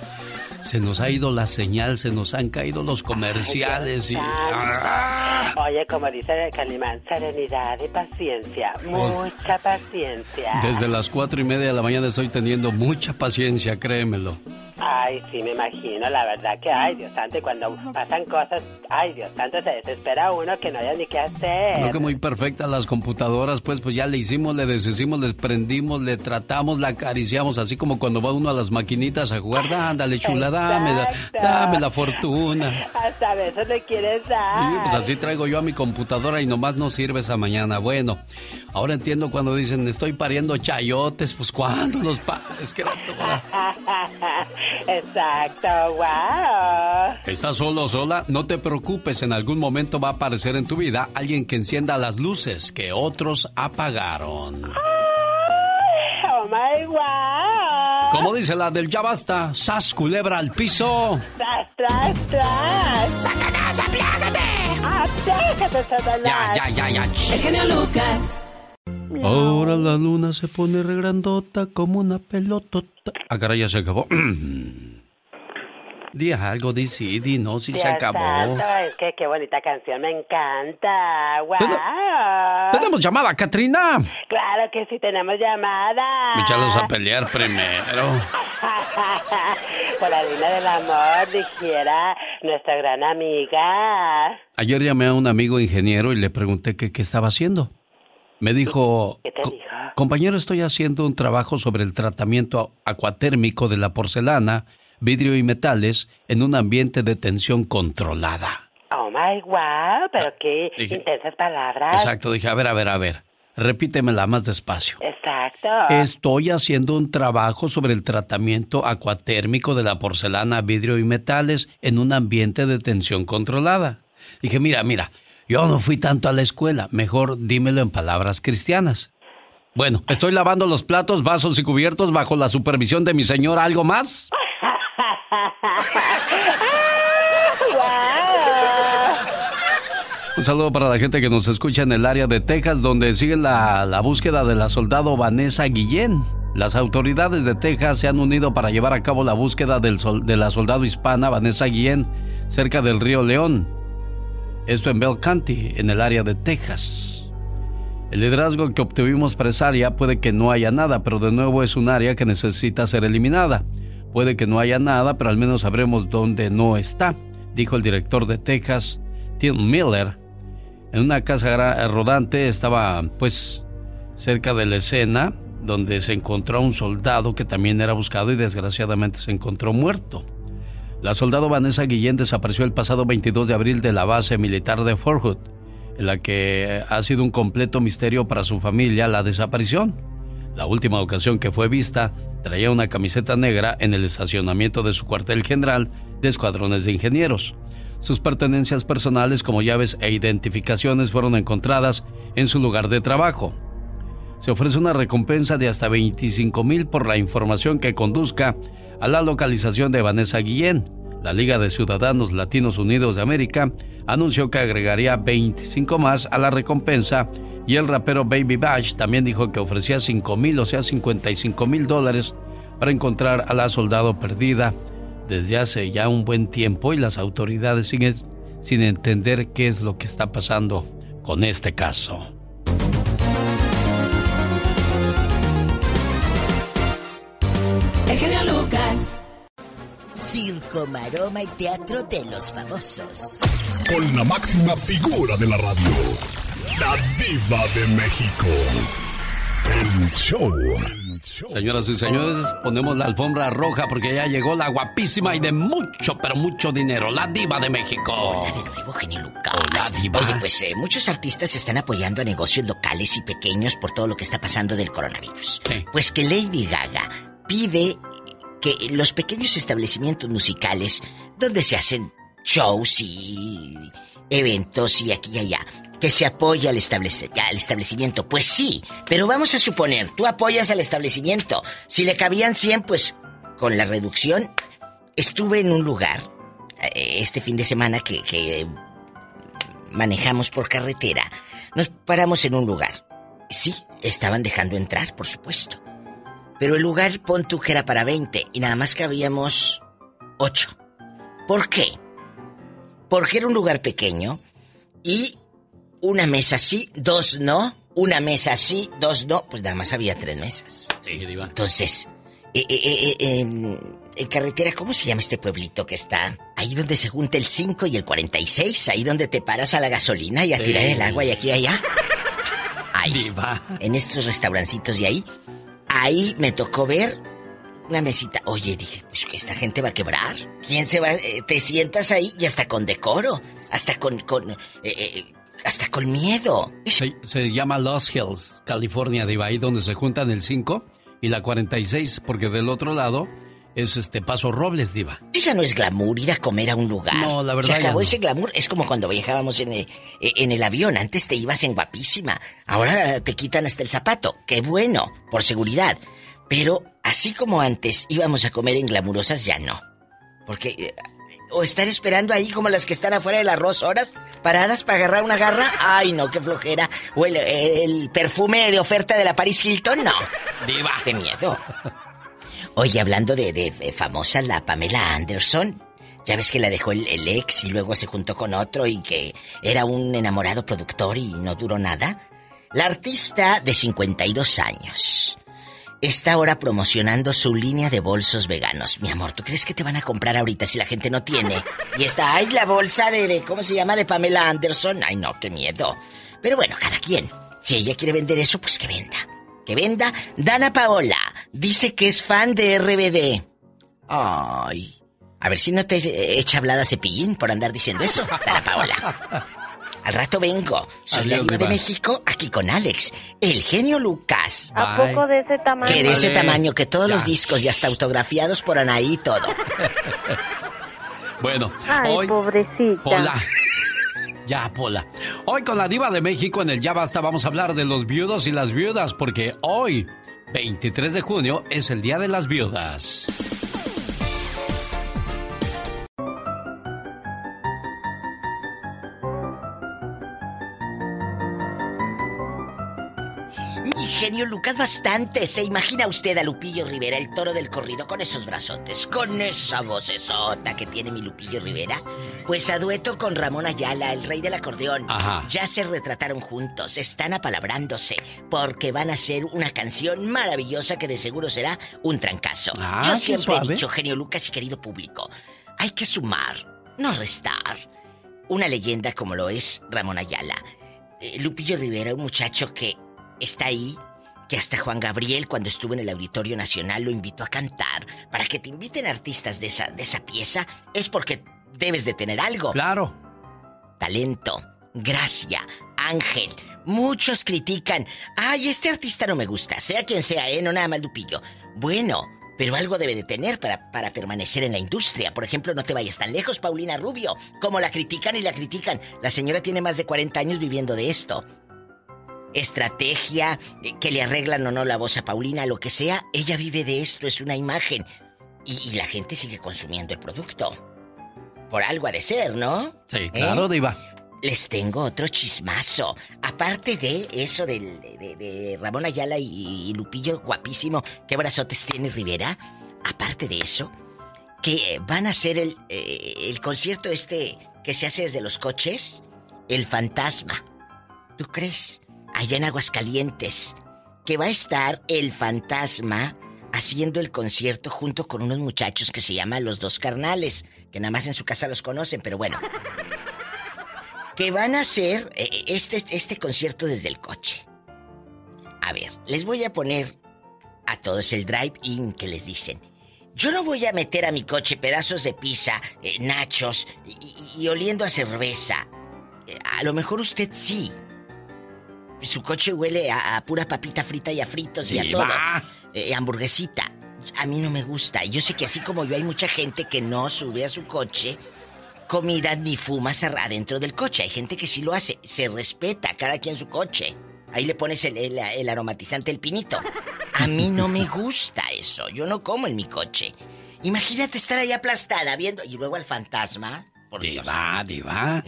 Se nos ha ido la señal, se nos han caído los comerciales y... ¡Ah! Oye, como dice el Calimán, serenidad y paciencia, mucha paciencia. Desde las cuatro y media de la mañana estoy teniendo mucha paciencia, créemelo. Ay, sí, me imagino, la verdad que, ay, Dios santo, y cuando pasan cosas, ay, Dios santo, se desespera uno que no haya ni qué hacer. No que muy perfectas las computadoras, pues pues ya le hicimos, le deshicimos, le prendimos, le tratamos, la acariciamos, así como cuando va uno a las maquinitas a jugar, ándale chula, dame, la- dame la fortuna. Hasta a veces le quieres dar. Sí, pues así traigo yo a mi computadora y nomás no sirve esa mañana. Bueno, ahora entiendo cuando dicen estoy pariendo chayotes, pues ¿cuándo los pares, criatura? Exacto, wow. ¿Estás solo o sola? No te preocupes, en algún momento va a aparecer en tu vida alguien que encienda las luces que otros apagaron. Oh my wow. Como dice la del ya basta, sas culebra al piso. Tras, tras, tras. ¡Satanás, aplágate! ¡Aplágate, Satanás! Ya, ya, ya, ya. El genio Lucas. Ahora la luna se pone regrandota como una pelotota. Ah, caray, ya se acabó. Di algo, di sí, di no, si se acabó. santo, es que qué bonita canción, me encanta. Wow. ¿Tenemos llamada, Katrina? Claro que sí, tenemos llamada. Échalos a pelear primero. Por la línea del amor, dijera nuestra gran amiga. Ayer llamé a un amigo ingeniero y le pregunté qué estaba haciendo. Me dijo, ¿Qué te "Co- dijo? compañero, estoy haciendo un trabajo sobre el tratamiento acuatérmico de la porcelana, vidrio y metales en un ambiente de tensión controlada. Oh my wow, pero qué Dije- intensas palabras. Exacto, dije, a ver, a ver, a ver, repítemela más despacio. Exacto. Estoy haciendo un trabajo sobre el tratamiento acuatérmico de la porcelana, vidrio y metales en un ambiente de tensión controlada. Dije, mira, mira, yo no fui tanto a la escuela, mejor dímelo en palabras cristianas. Bueno, estoy lavando los platos, vasos y cubiertos bajo la supervisión de mi señora. ¿Algo más? Un saludo para la gente que nos escucha en el área de Texas, donde siguen la, la búsqueda de la soldado Vanessa Guillén. Las autoridades de Texas se han unido para llevar a cabo la búsqueda del de la soldado hispana Vanessa Guillén cerca del río León. Esto en Bell County, en el área de Texas. El liderazgo que obtuvimos para esa área puede que no haya nada, pero de nuevo es un área que necesita ser eliminada. Puede que no haya nada, pero al menos sabremos dónde no está, dijo el director de Texas, Tim Miller. En una casa rodante estaba, pues, cerca de la escena donde se encontró un soldado que también era buscado y desgraciadamente se encontró muerto. La soldado Vanessa Guillén desapareció el pasado 22 de abril de la base militar de Fort Hood, en la que ha sido un completo misterio para su familia la desaparición. La última ocasión que fue vista traía una camiseta negra en el estacionamiento de su cuartel general de escuadrones de ingenieros. Sus pertenencias personales como llaves e identificaciones fueron encontradas en su lugar de trabajo se ofrece una recompensa de hasta 25 mil por la información que conduzca a la localización de Vanessa Guillén. La Liga de Ciudadanos Latinos Unidos de América anunció que agregaría 25 más a la recompensa y el rapero Baby Bash también dijo que ofrecía 5 mil, o sea, 55 mil dólares para encontrar a la soldado perdida desde hace ya un buen tiempo y las autoridades siguen sin entender qué es lo que está pasando con este caso. Circo, maroma y teatro de los famosos. Con la máxima figura de la radio, la diva de México. El show. Señoras y señores, ponemos la alfombra roja porque ya llegó la guapísima y de mucho, pero mucho dinero, la diva de México. Hola de nuevo, genio Lucas. Hola, diva. Oye, pues eh, muchos artistas están apoyando a negocios locales y pequeños por todo lo que está pasando del coronavirus. Pues que Lady Gaga pide que los pequeños establecimientos musicales donde se hacen shows y eventos y aquí y allá, que se apoya al, al establecimiento. Pues sí, pero vamos a suponer, tú apoyas al establecimiento. Si le cabían 100, pues con la reducción, estuve en un lugar eh, este fin de semana que, que manejamos por carretera. Nos paramos en un lugar. Sí, estaban dejando entrar, por supuesto. Pero el lugar pon tú que era para 20 y nada más que habíamos 8. ¿Por qué? Porque era un lugar pequeño y una mesa sí, dos no, una mesa sí, dos no, pues nada más había tres mesas. Sí, diva. Entonces, eh, eh, eh, en, en, carretera, ¿cómo se llama este pueblito que está? Ahí donde se junta el 5 y el 46, ahí donde te paras a la gasolina y a tirar el agua y aquí y allá. Ahí, diva. en estos restaurancitos de ahí, ahí me tocó ver una mesita. Oye, dije, pues que esta gente va a quebrar. ¿Quién se va? Eh, te sientas ahí y hasta con decoro, hasta con, con eh, eh, hasta con miedo. Se, se, llama Los Hills, California, de ahí donde se juntan el 5 y la 46, porque del otro lado es este Paso Robles, Diva. Ya no es glamour ir a comer a un lugar. No, la verdad. Se acabó ese glamour. Es como cuando viajábamos en el, en el avión. Antes te ibas en guapísima. Ahora te quitan hasta el zapato. Qué bueno, por seguridad. Pero así como antes íbamos a comer en glamurosas, ya no. Porque. Eh, o estar esperando ahí como las que están afuera del arroz horas paradas para agarrar una garra. Ay, no, qué flojera. O el, el perfume de oferta de la Paris Hilton, no. Diva. Qué miedo. Oye, hablando de, de, famosa, la Pamela Anderson, ya ves que la dejó el, ex y luego se juntó con otro y que era un enamorado productor y no duró nada. La artista de 52 años está ahora promocionando su línea de bolsos veganos. Mi amor, ¿tú crees que te van a comprar ahorita si la gente no tiene? Y está, ay, la bolsa de ¿cómo se llama? De Pamela Anderson. Ay, no, qué miedo. Pero bueno, cada quien. Si ella quiere vender eso, pues que venda que venda. Dana Paola dice que es fan de RBD. Ay. A ver si no te echa hablada cepillín por andar diciendo eso, Dana Paola. Al rato vengo. Soy Adiós, la diva de México, aquí con Alex, el genio Lucas. ¿A poco de ese tamaño? Que de ese tamaño, que todos ya. los discos ya está autografiados por Anaí y todo. bueno, Ay, hoy... pobrecita. Hola. Ya, Pola. Hoy con la diva de México en el Ya Basta vamos a hablar de los viudos y las viudas porque hoy, 23 de junio, es el Día de las Viudas. Genio Lucas, bastante. ¿Se imagina usted a Lupillo Rivera, el toro del corrido, con esos brazotes, con esa vocesota que tiene mi Lupillo Rivera? Pues a dueto con Ramón Ayala, el rey del acordeón. Ajá. Ya se retrataron juntos, están apalabrándose, porque van a hacer una canción maravillosa que de seguro será un trancazo. Ah, Yo siempre he dicho, genio Lucas y querido público, hay que sumar, no restar. Una leyenda como lo es Ramón Ayala. Eh, Lupillo Rivera, un muchacho que está ahí, que hasta Juan Gabriel cuando estuvo en el Auditorio Nacional lo invitó a cantar. Para que te inviten artistas de esa, de esa pieza es porque debes de tener algo. Claro. Talento, gracia, ángel. Muchos critican, ay, este artista no me gusta, sea quien sea, ¿eh? No nada más Lupillo. Bueno, pero algo debe de tener para, para permanecer en la industria. Por ejemplo, no te vayas tan lejos, Paulina Rubio. Como la critican y la critican. La señora tiene más de 40 años viviendo de esto. Estrategia, eh, que le arreglan o no la voz a Paulina, lo que sea, ella vive de esto, es una imagen. Y, y la gente sigue consumiendo el producto. Por algo ha de ser, ¿no? Sí, claro, ¿Eh? Diva. Les tengo otro chismazo. Aparte de eso del- de, de Ramón Ayala y, y Lupillo, guapísimo, ¿qué brazotes tiene Rivera? Aparte de eso, que van a hacer el, eh, el concierto este que se hace desde los coches, El Fantasma. ¿Tú crees? Allá en Aguascalientes, que va a estar El Fantasma haciendo el concierto junto con unos muchachos que se llaman Los Dos Carnales, que nada más en su casa los conocen, pero bueno que van a hacer eh, este, este concierto desde el coche. A ver, les voy a poner a todos el drive-in que les dicen. Yo no voy a meter a mi coche pedazos de pizza, eh, nachos y, oliendo a cerveza. Eh, a lo mejor usted sí. Su coche huele a, a pura papita frita y a fritos y a todo. Eh, hamburguesita. A mí no me gusta. Yo sé que así como yo hay mucha gente que no sube a su coche comida ni fumas ar- adentro del coche. Hay gente que sí lo hace. Se respeta cada quien su coche. Ahí le pones el, el- el aromatizante, el pinito. A mí no me gusta eso. Yo no como en mi coche. Imagínate estar ahí aplastada viendo y luego al fantasma. Por Dios. Diva, diva.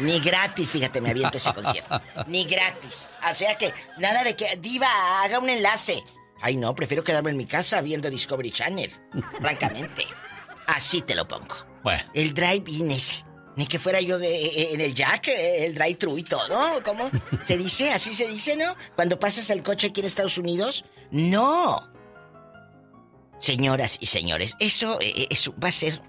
Ni gratis, fíjate, me aviento ese concierto. Ni gratis. O sea que nada de que Diva haga un enlace. Ay, no, prefiero quedarme en mi casa viendo Discovery Channel. francamente. Así te lo pongo. Bueno. El drive-in ese. Ni que fuera yo de- eh, en el jack, eh, el drive-thru y todo. ¿Cómo? ¿Se dice? ¿Así se dice, no? Cuando pasas el coche aquí en Estados Unidos. ¡No! Señoras y señores, eso, eh, eso va a ser eh,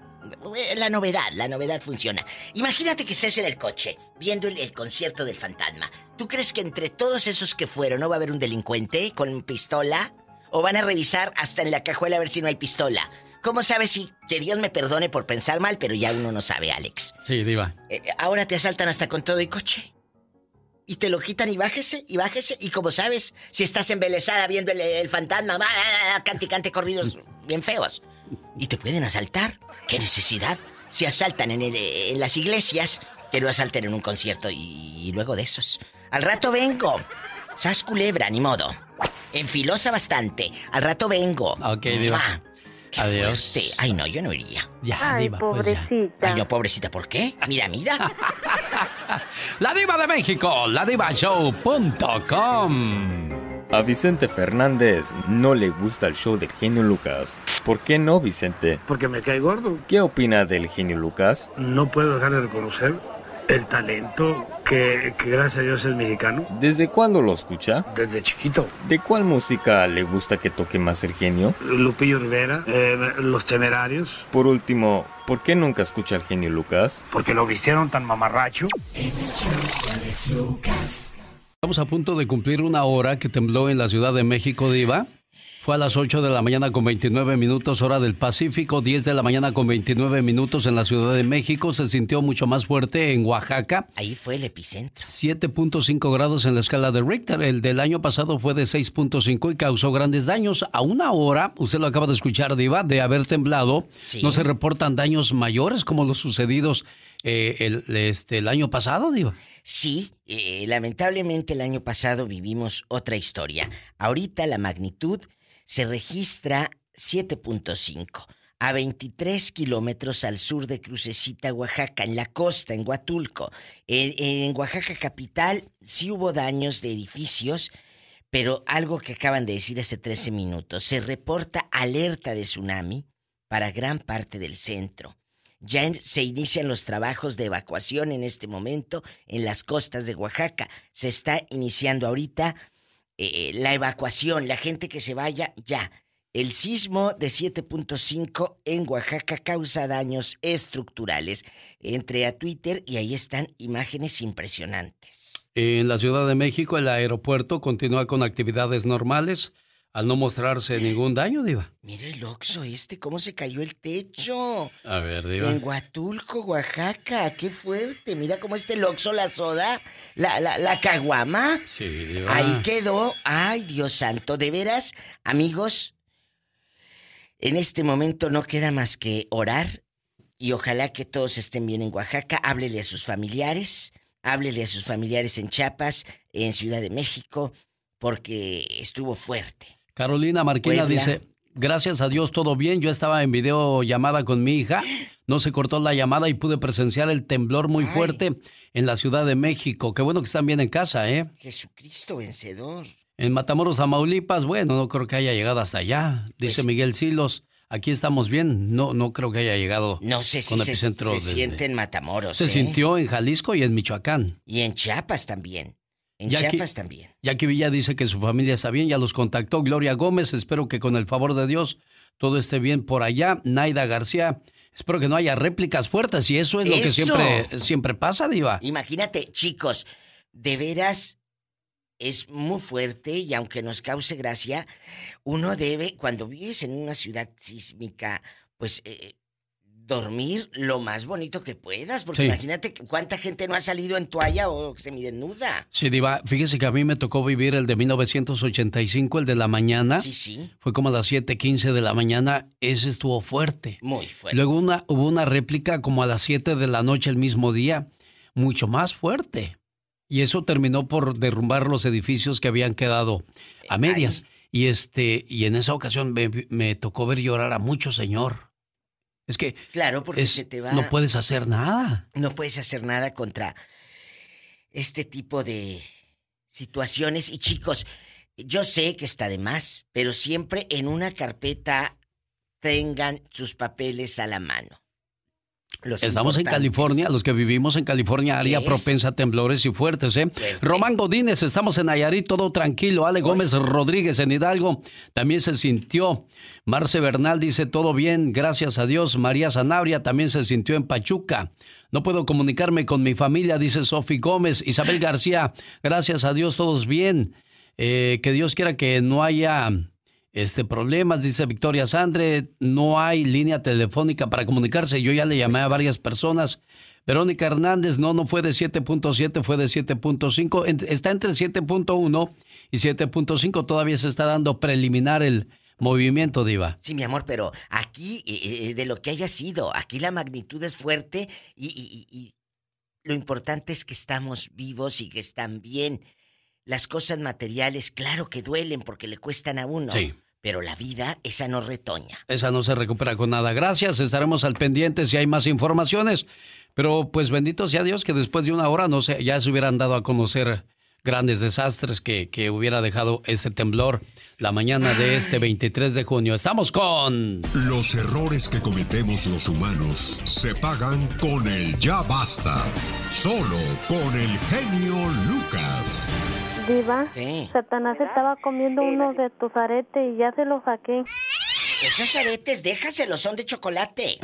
la novedad. La novedad funciona. Imagínate que estés en el coche viendo el, el concierto del fantasma. ¿Tú crees que entre todos esos que fueron no va a haber un delincuente con pistola? ¿O van a revisar hasta en la cajuela a ver si no hay pistola? ¿Cómo sabes si que Dios me perdone por pensar mal, pero ya uno no sabe, Alex? Sí, Diva. Eh, ahora te asaltan hasta con todo y coche. Y te lo quitan y bájese, y bájese. Y como sabes, si estás embelesada viendo el, el fantasma, cante, cante corridos bien feos. Y te pueden asaltar. ¿Qué necesidad? Si asaltan en, el- en las iglesias, que no asalten en un concierto y, y luego de esos. Al rato vengo. Sas culebra, ni modo. Enfilosa bastante. Al rato vengo. Ok, Diva. ¡Qué Adiós. fuerte! Ay, no, yo no iría. Ya, Ay, Diva. pues ya. pobrecita. Ay, no, pobrecita, ¿por qué? Mira, mira. La Diva de México, ladivashow.com. A Vicente Fernández no le gusta el show del genio Lucas. ¿Por qué no, Vicente? Porque me cae gordo. ¿Qué opina del genio Lucas? No puedo dejar de reconocer el talento que, que gracias a Dios es mexicano. ¿Desde cuándo lo escucha? Desde chiquito. ¿De cuál música le gusta que toque más el genio? Lupillo Rivera, eh, Los Temerarios, Por último, ¿por qué nunca escucha al genio Lucas? porque lo vistieron tan mamarracho. Estamos a punto de cumplir una hora que tembló en la Ciudad de México, Diva. Fue a las 8 de la mañana con 29 minutos hora del Pacífico, 10 de la mañana con 29 minutos en la Ciudad de México. Se sintió mucho más fuerte en Oaxaca. Ahí fue el epicentro. 7.5 grados en la escala de Richter. El del año pasado fue de 6.5 y causó grandes daños. A una hora, usted lo acaba de escuchar, Diva, de haber temblado, Sí. no se reportan daños mayores como los sucedidos eh, el, este, el año pasado, Diva. Sí, eh, lamentablemente el año pasado vivimos otra historia. Ahorita la magnitud se registra 7.5 a 23 kilómetros al sur de Crucecita, Oaxaca, en la costa, en Huatulco. En, en Oaxaca capital sí hubo daños de edificios, Pero algo que acaban de decir hace 13 minutos, se reporta alerta de tsunami para gran parte del centro. Ya se inician los trabajos de evacuación en este momento en las costas de Oaxaca. Se está iniciando ahorita eh, la evacuación, la gente que se vaya ya. El sismo de 7.5 en Oaxaca causa daños estructurales. Entré a Twitter y ahí están imágenes impresionantes. En la Ciudad de México, el aeropuerto continúa con actividades normales al no mostrarse ningún daño, Diva. Mira el Oxxo este, cómo se cayó el techo. A ver, Diva. En Huatulco, Oaxaca, qué fuerte. Mira cómo está el Oxxo, la soda, la, la, la caguama. Sí, Diva. Ahí quedó. Ay, Dios santo. De veras, amigos, en este momento no queda más que orar y ojalá que todos estén bien en Oaxaca. Háblele a sus familiares, háblele a sus familiares en Chiapas, en Ciudad de México, porque estuvo fuerte. Carolina Marquina Puebla. dice, gracias a Dios todo bien, yo estaba en videollamada con mi hija, no se cortó la llamada y pude presenciar el temblor muy fuerte en la Ciudad de México. Qué bueno que están bien en casa, ¿eh? Jesucristo vencedor. En Matamoros, Tamaulipas, bueno, no creo que haya llegado hasta allá. Dice Pues- Miguel Silos, aquí estamos bien. No, no creo que haya llegado No sé si con se, se siente en Matamoros. Se ¿eh? sintió en Jalisco y en Michoacán. Y en Chiapas también. En Jackie- Chiapas también. Jackie Villa dice que su familia está bien, ya los contactó. Gloria Gómez, espero que con el favor de Dios todo esté bien por allá. Naida García, espero que no haya réplicas fuertes y eso es lo que siempre, siempre pasa, Diva. Imagínate, chicos, de veras es muy fuerte y aunque nos cause gracia, uno debe, cuando vives en una ciudad sísmica, pues eh, dormir lo más bonito que puedas, porque Sí. imagínate cuánta gente no ha salido en toalla o semidesnuda. Sí, Diva, fíjese que a mí me tocó vivir el de 1985, el de la mañana. Sí, sí. Fue como a las 7:15 de la mañana, ese estuvo fuerte. Muy fuerte. Luego una, hubo una réplica como a las 7 de la noche el mismo día, mucho más fuerte. Y eso terminó por derrumbar los edificios que habían quedado a medias. Y este, y en esa ocasión me, me tocó ver llorar a mucho señor. Es que Claro, porque es- se te va. no puedes hacer nada. no puedes hacer nada contra este tipo de situaciones. Y chicos, yo sé que está de más, pero siempre en una carpeta tengan sus papeles a la mano. Los Estamos en. California, los que vivimos en California, área propensa a temblores y fuertes, ¿eh? Román Godínez, estamos en Nayarit, todo tranquilo. Ale Gómez Rodríguez en Hidalgo, también se sintió. Marce Bernal dice, todo bien, gracias a Dios. María Sanabria también se sintió en Pachuca. No puedo comunicarme con mi familia, dice Sofi Gómez. Isabel García, gracias a Dios, todos bien. Eh, que Dios quiera que no haya este problemas, dice Victoria Sandre, no hay línea telefónica para comunicarse. Yo ya le llamé a varias personas. Verónica Hernández, no, no fue de 7.7, fue de 7.5. En- Está entre 7.1 y 7.5. Todavía se está dando preliminar el movimiento, Diva. Sí, mi amor, pero aquí, eh, eh, de lo que haya sido, aquí la magnitud es fuerte y- y lo importante es que estamos vivos y que están bien. Las cosas materiales, claro que duelen porque le cuestan a uno. Sí. Pero la vida, esa no retoña. Esa no se recupera con nada. Gracias, estaremos al pendiente si hay más informaciones. Pero pues bendito sea Dios que después de una hora no sé, ya se hubieran dado a conocer grandes desastres que, que hubiera dejado este temblor la mañana de este 23 de junio. Estamos con... Los errores que cometemos los humanos se pagan con el ya basta. Solo con el genio Lucas. Diva, Satanás estaba comiendo uno de tus aretes y ya se lo saqué. Esos aretes, déjaselos, son de chocolate.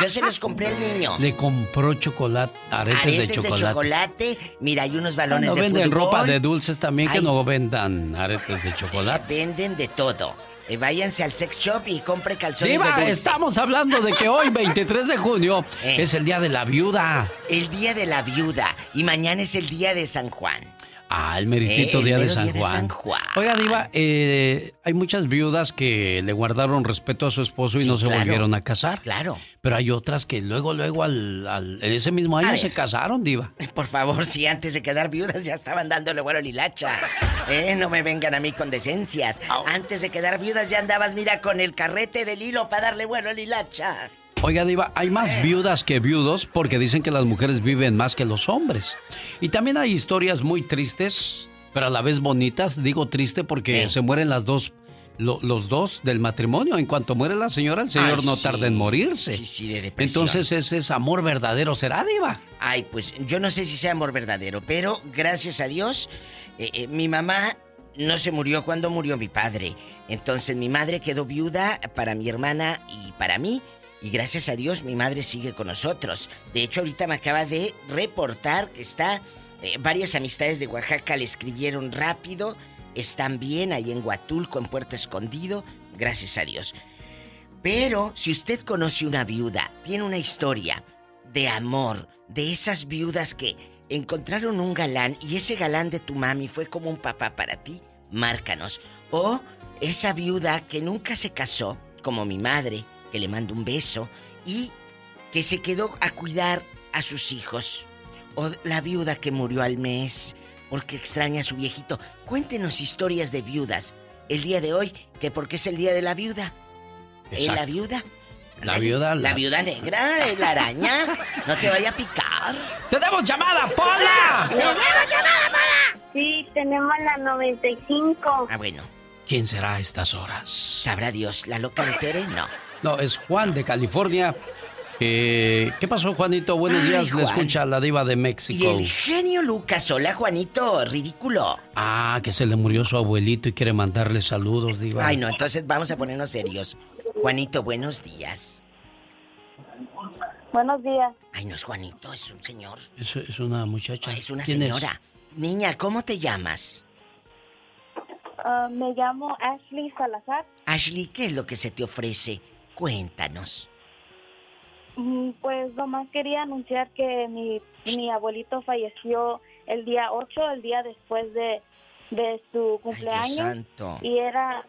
Yo se los compré al niño. Le compró chocolate, aretes, de chocolate. Mira, hay unos balones no de venden fútbol. ropa de dulces también, que no vendan aretes de chocolate. Venden de todo. Eh, váyanse al sex shop y compre calzones Diva, de dulce. estamos hablando de que hoy, 23 de junio, Eh. es el Día de la Viuda. El día de la viuda. Y mañana es el día de San Juan. Ah, el meritito Eh, el día, de San, día de Juan. San Juan. Oiga, Diva, eh, hay muchas viudas que le guardaron respeto a su esposo y no se volvieron a casar. Claro. Pero hay otras que luego, luego, al, al- en ese mismo A año ver. se casaron, Diva. Por favor, si antes de quedar viudas ya estaban dándole vuelo a Lilacha. Eh, no me vengan a mí con decencias. Antes de quedar viudas ya andabas, mira, con el carrete del hilo para darle vuelo a Lilacha. Oiga, Diva, hay más viudas que viudos porque dicen que las mujeres viven más que los hombres. Y también hay historias muy tristes pero a la vez bonitas. Digo triste porque se mueren las dos, los dos del matrimonio. En cuanto muere la señora, el señor Ay, no sí. tarda en morirse. Sí, sí, de depresión. Entonces ese es amor verdadero, ¿será, Diva? Ay, pues yo no sé si sea amor verdadero, pero gracias a Dios, eh, eh, mi mamá no se murió cuando murió mi padre. Entonces mi madre quedó viuda para mi hermana y para mí. Y gracias a Dios mi madre sigue con nosotros. De hecho, ahorita me acaba de reportar que está... eh, varias amistades de Oaxaca le escribieron rápido. Están bien ahí en Huatulco, en Puerto Escondido. Gracias a Dios. Pero si usted conoce una viuda, tiene una historia de amor, de esas viudas que encontraron un galán y ese galán de tu mami fue como un papá para ti, márcanos. O esa viuda que nunca se casó, como mi madre, que le mando un beso, y que se quedó a cuidar a sus hijos. O la viuda que murió al mes porque extraña a su viejito. Cuéntenos historias de viudas. El día de hoy, que porque es el día de la viuda. ¿Eh, la viuda? La viuda. La viuda negra, la araña. No te vaya a picar. ¡Tenemos llamada, Pola! ¡Tenemos llamada, Pola! Sí, tenemos la 95. Ah, bueno. ¿Quién será a estas horas? Sabrá Dios, la loca de Tere, no. No, es Juan de California. Eh, ¿Qué pasó, Juanito? Buenos Ay, días. Le escucha la diva de Y México. el genio Lucas, hola Juanito, ridículo. Ah, que se le murió su abuelito y quiere mandarle saludos, diva. Ay, no, entonces vamos a ponernos serios. Juanito, buenos días. Buenos días. Ay, no es Juanito, es un señor. Es, es una muchacha. Es una ¿Quién señora. Niña, ¿cómo te llamas? Ah, me llamo Ashley Salazar. Ashley, ¿qué es lo que se te ofrece? Cuéntanos. Mm, Pues nomás quería anunciar que mi, mi abuelito falleció el día 8, el día después de, de su cumpleaños. santo. Y era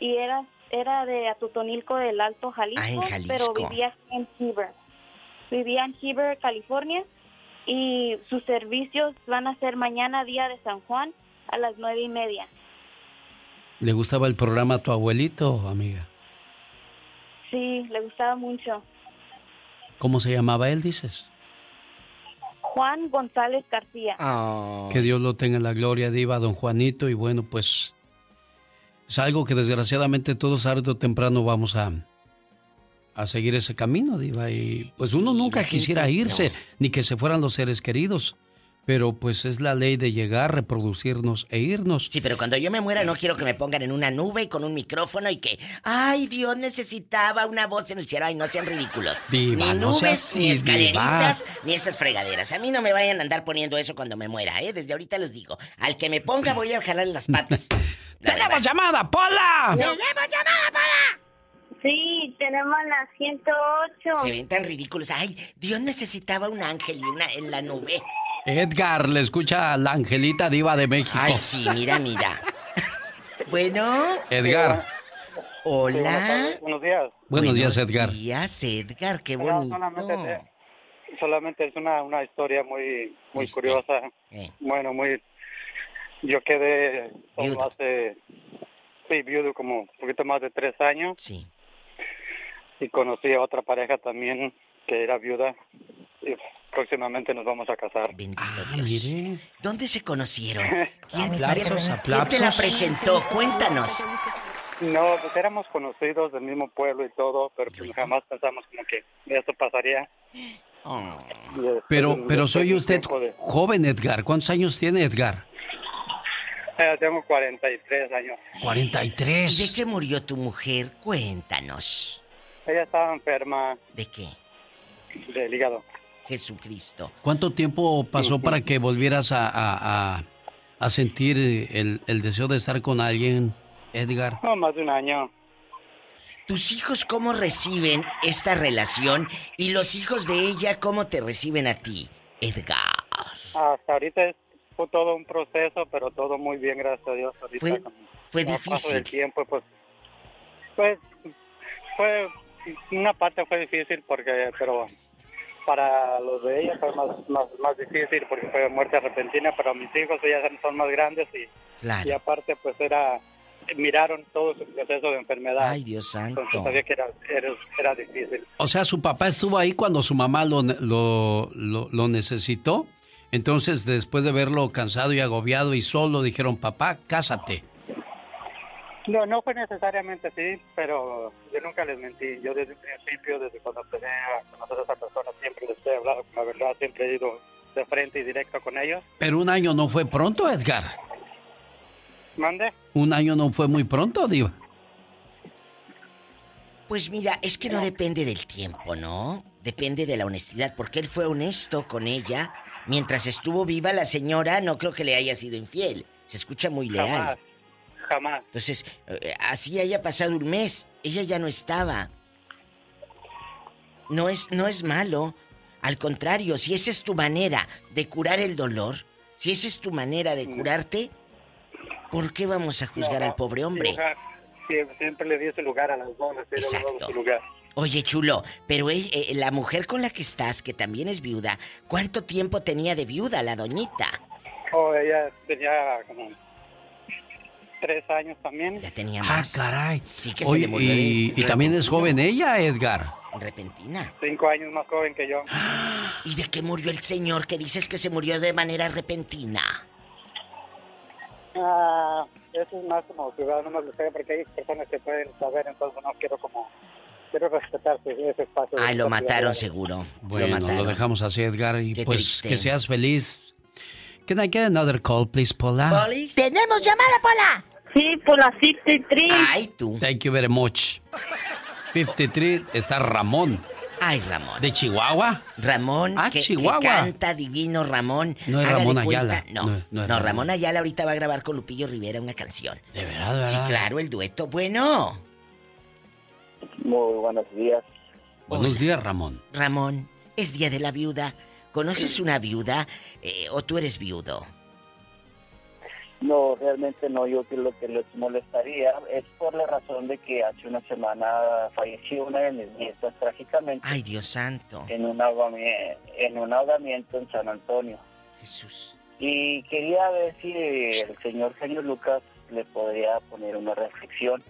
y era era de Atotonilco del Alto Jalisco, Ah, en pero Jalisco. vivía en Heber. Vivía en Heber, California, y sus servicios van a ser mañana, día de San Juan, a las nueve y media. ¿Le gustaba el programa a tu abuelito, amiga? Sí, le gustaba mucho. ¿Cómo se llamaba él, dices? Juan González García. Ah. Que Dios lo tenga en la gloria, diva, don Juanito. Y bueno, pues es algo que desgraciadamente todos tarde o temprano vamos a, a seguir ese camino, diva. Y pues uno nunca quisiera irse, ni que se fueran los seres queridos. Pero pues es la ley de llegar, reproducirnos e irnos. Sí, pero cuando yo me muera no quiero que me pongan en una nube y con un micrófono y que, ay, Dios necesitaba una voz en el cielo. Ay, no sean ridículos. Diva, ni no nubes, ni diva. escaleritas, ni esas fregaderas. A mí no me vayan a andar poniendo eso cuando me muera, ¿eh? Desde ahorita les digo. Al que me ponga voy a jalarle las patas. ¡Tenemos llamada, Pola! ¡Tenemos llamada, Pola! Sí, tenemos la 108. Se ven tan ridículos. Ay, Dios necesitaba un ángel y una en la nube. Edgar, le escucha a la Angelita Diva de México. Ay, sí, mira, mira. bueno. Edgar. Hola. Buenos días. Buenos días, Edgar. Buenos días, Edgar, qué bonito. solamente, solamente es una, una historia muy muy Este, curiosa. eh. Bueno, muy... Yo quedé solo hace... Sí, viudo como un poquito más de tres años. Sí. Y conocí a otra pareja también que era viuda. Y próximamente nos vamos a casar. Ah, mire. ¿Dónde se conocieron? ¿Quién, Aplausos, quién- aplausos. quién te la presentó? Cuéntanos. No, pues éramos conocidos del mismo pueblo y todo, pero pues jamás pensamos como que esto pasaría. Oh. Y después- Pero, pero soy usted de- joven, Edgar. ¿Cuántos años tiene Edgar? Eh, tengo 43 años. 43. ¿De qué murió tu mujer? Cuéntanos. Ella estaba enferma. ¿De qué? Del hígado. Jesucristo. ¿Cuánto tiempo pasó para que volvieras a, a- a- a sentir el, el deseo de estar con alguien, Edgar? No, más de un año. ¿Tus hijos cómo reciben esta relación? ¿Y los hijos de ella cómo te reciben a ti, Edgar? Hasta ahorita es, fue todo un proceso, pero todo muy bien, gracias a Dios. Ahorita, Fue- con- fue paso difícil. del tiempo, pues, pues, fue, una parte fue difícil porque, pero para los de ella fue más, más, más difícil porque fue muerte repentina, pero mis hijos ya son más grandes y, Claro. y aparte pues era, miraron todo su proceso de enfermedad. Ay, Dios santo. Entonces sabía que era, era, era difícil. O sea, su papá estuvo ahí cuando su mamá lo, ne- lo, lo- lo necesitó. Entonces, después de verlo cansado y agobiado y solo, dijeron, papá, cásate. No, no fue necesariamente así, pero yo nunca les mentí. Yo desde el principio, desde cuando empecé a conocer a esa persona, siempre les he hablado con la verdad, siempre he ido de frente y directo con ellos. Pero un año no fue pronto, Edgar. ¿Mande? Un año no fue muy pronto, Diva. Pues mira, es que no depende del tiempo, ¿no? Depende de la honestidad, porque él fue honesto con ella. Mientras estuvo viva la señora, no creo que le haya sido infiel. Se escucha muy leal. Jamás, jamás. Entonces, eh, así haya pasado un mes, ella ya no estaba. No es, no es malo. Al contrario, si esa es tu manera de curar el dolor, si esa es tu manera de curarte, ¿por qué vamos a juzgar No, al pobre hombre? Siempre, siempre le di su lugar a las dado Exacto. su lugar. Oye, chulo, pero él- eh, la mujer con la que estás, que también es viuda, ¿cuánto tiempo tenía de viuda la doñita? Oh, ella tenía como tres años también. Ya tenía Ah, más. caray. Sí que se Oye, le murió y, y también es joven ella, Edgar. Repentina. Cinco años más joven que yo. ¿Y de qué murió el señor que dices que se murió de manera repentina? Ah, eso es más como ciudadano más sé, porque hay personas que pueden saber, entonces no quiero como... Quiero respetar ese espacio. Ay, lo mataron seguro. Bueno, lo lo, mataron. dejamos así, Edgar, y Qué pues triste. que seas feliz. Can I get another call, please, Paula? ¡Tenemos llamada, Pola! Sí, por la 53. Ay, tú. Thank you very much. 53 está Ramón. Ay, Ramón. ¿De Chihuahua? Ramón, Ah, que, que Chihuahua. canta divino Ramón. No es Ramón Ayala. No, No, no, no es Ramón. Ramón Ayala ahorita va a grabar con Lupillo Rivera una canción. De verdad, de Sí, verdad. claro, el dueto. Bueno, Muy buenos días. Buenos días, Ramón. Ramón, es día de la viuda. ¿Conoces una viuda eh, o tú eres viudo? No, realmente no. Yo que lo que les molestaría es por la razón de que hace una semana falleció una de mis nietas trágicamente. Ay, Dios santo. En un, ahogami- en un ahogamiento en San Antonio. Jesús. Y quería ver si el señor genio Lucas le podría poner una reflexión